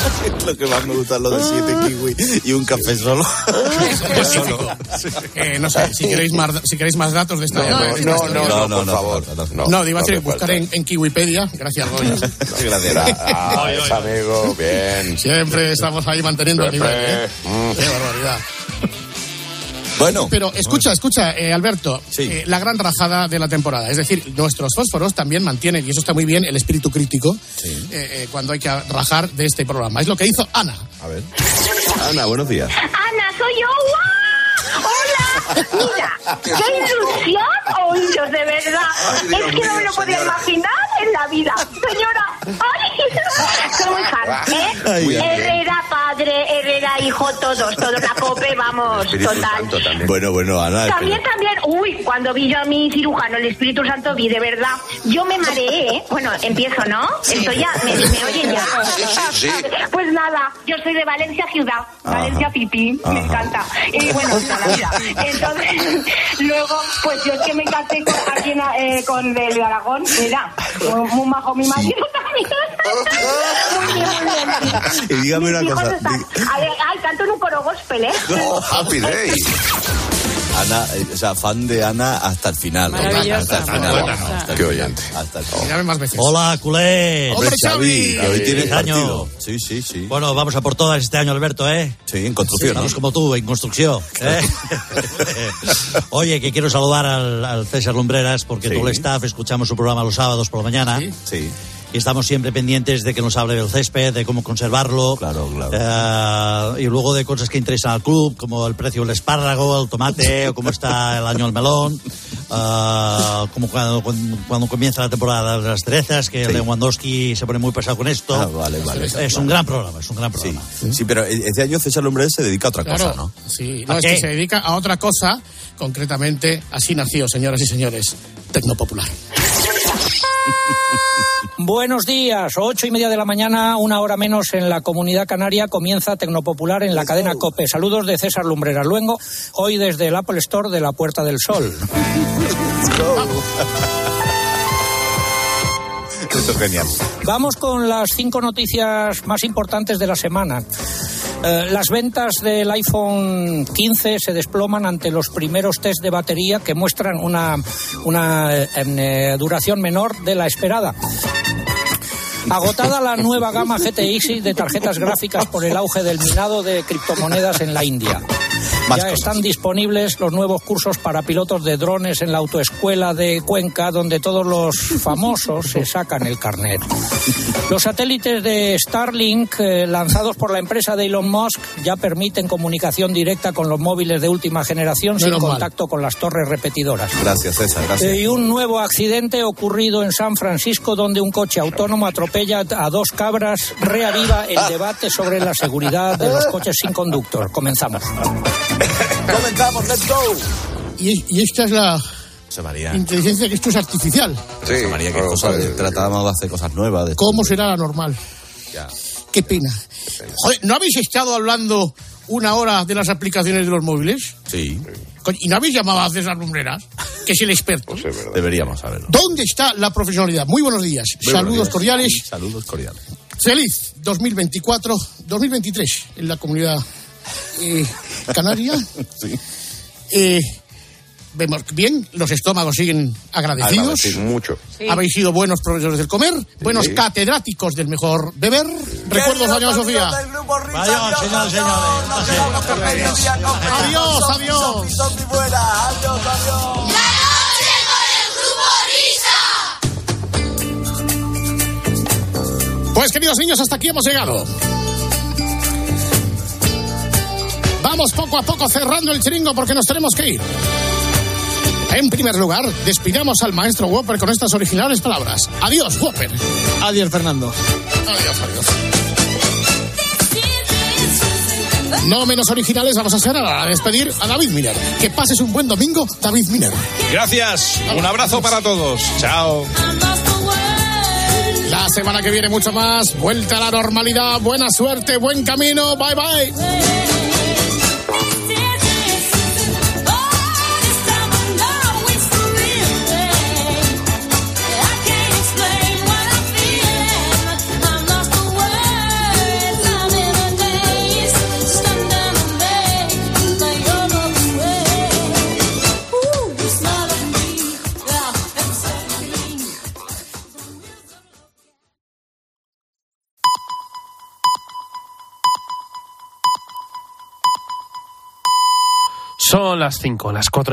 lo que más me gusta es lo de siete kiwi y un café solo. Magnífico. Eh, no sé, si queréis más, si queréis más datos de esta. de esta no, historia. no, no, por favor. No, digo, no buscar en, en Kiwipedia. Gracias, Goya. Gracias. Ah, es amigo, bien. Siempre estamos ahí manteniendo el nivel. ¿eh? Mm. Qué barbaridad. Bueno. Pero escucha, escucha, eh, Alberto, eh, la gran rajada de la temporada. Es decir, nuestros fósforos también mantienen, y eso está muy bien, el espíritu crítico eh, eh, cuando hay que rajar de este programa. Es lo que hizo Ana. A ver. Ana, buenos días. Ana, soy yo. Hola. Mira, qué ilusión oíros, de verdad. es que no me lo podía imaginar en la vida. Señora, ¡ay! Soy muy fan, ¿eh? Herrera padre, Herrera hijo, todos, todos. La cope, vamos, total. Santo también. Bueno, bueno, Ana. También, también, uy, cuando vi yo a mi cirujano, el Espíritu Santo, vi de verdad, yo me mareé, ¿eh? Bueno, empiezo, ¿no? Esto ya, me, me oyen ya. Sí, sí. Pues nada, yo soy de Valencia Ciudad, Valencia Pipí, me Ajá. encanta. Y bueno, la vida. Entonces, luego, pues yo es que me casé con, aquí en, eh, con el de Aragón, mira, muy, muy majo mi marido también. Muy bien, muy bien. Y dígame una Mis cosa. están- A ver, ay, canto en un coro gospel, ¿eh? Oh, happy day. Ana, eh, o sea, fan de Ana hasta el final. ¿no? Maravillosa, Hasta el final. Qué oyente. Hasta el final. Más veces. Hola, culé. ¡Hombre, Xavi! hoy tienes año. Sí, sí, sí. Bueno, vamos a por todas este año, Alberto, ¿eh? Sí, en construcción. ¿no? como tú, en construcción. ¿eh? Oye, que quiero saludar al, al César Lumbreras, porque Sí. todo el staff escuchamos su programa los sábados por la mañana. Sí. Y estamos siempre pendientes de que nos hable del césped, de cómo conservarlo. Claro, claro. Eh, y luego de cosas que interesan al club, como el precio del espárrago, el tomate, o cómo está el año del melón. eh, como cuando, cuando, cuando comienza la temporada de las cerezas, que Sí. Lewandowski se pone muy pesado con esto. Ah, vale, vale. Es un gran programa, es un gran programa. Sí, pero este año César Lombrés se dedica a otra Claro, cosa, ¿no? sí. ¿A No, es qué? que se dedica a otra cosa, concretamente, así nació, señoras y señores, Tecnopopular. Buenos días, ocho y media de la mañana, una hora menos en la comunidad canaria, comienza Tecnopopular en la cadena COPE. Saludos de César Lumbreras Luengo, hoy desde el Apple Store de la Puerta del Sol. Esto es genial. Vamos con las cinco noticias más importantes de la semana. Eh, las ventas del iPhone 15 se desploman ante los primeros test de batería que muestran una, una em, eh, duración menor de la esperada. Agotada la nueva gama GTX de tarjetas gráficas por el auge del minado de criptomonedas en la India. Más ya cosas. están disponibles los nuevos cursos para pilotos de drones en la autoescuela de Cuenca, donde todos los famosos se sacan el carnet. Los satélites de Starlink, eh, lanzados por la empresa de Elon Musk, ya permiten comunicación directa con los móviles de última generación sin Menos mal. contacto con las torres repetidoras. Gracias, César, gracias. Eh, Y un nuevo accidente ocurrido en San Francisco donde un coche autónomo atropella a dos cabras, reaviva el debate sobre la seguridad de los coches sin conductor. Comenzamos. Comenzamos, let's go. Y, y esta es la María. inteligencia que esto es artificial. José María, que oh, cosas de- hacer cosas nuevas. De ¿Cómo será la normal? Ya. Qué pena. Joder, ¿no habéis estado hablando una hora de las aplicaciones de los móviles? Sí, ¿Y no habéis llamado a César Lumbreras, que es el experto? Pues es deberíamos saberlo. ¿Dónde está la profesionalidad? Muy buenos días. Muy Saludos buenos días. cordiales. Saludos cordiales. Feliz 2024, 2023 en la comunidad eh, canaria. Sí. Eh, vemos bien, los estómagos siguen agradecidos. Agradecido, mucho. Habéis sido buenos profesores del comer, buenos catedráticos del mejor beber. Recuerdos, doña Sofía. Adiós, señores, señores. Adiós, adiós. Pues queridos niños, hasta aquí hemos llegado. Vamos poco a poco cerrando el chiringo porque nos tenemos que ir. En primer lugar, despidamos al maestro Whopper con estas originales palabras. Adiós, Whopper. Adiós, Fernando. Adiós, adiós. No menos originales, vamos a hacer a despedir a David Miner. Que pases un buen domingo, David Miner. Gracias. Un abrazo para todos. Chao. La semana que viene mucho más. Vuelta a la normalidad. Buena suerte, buen camino. Bye bye. Son las 5, las 4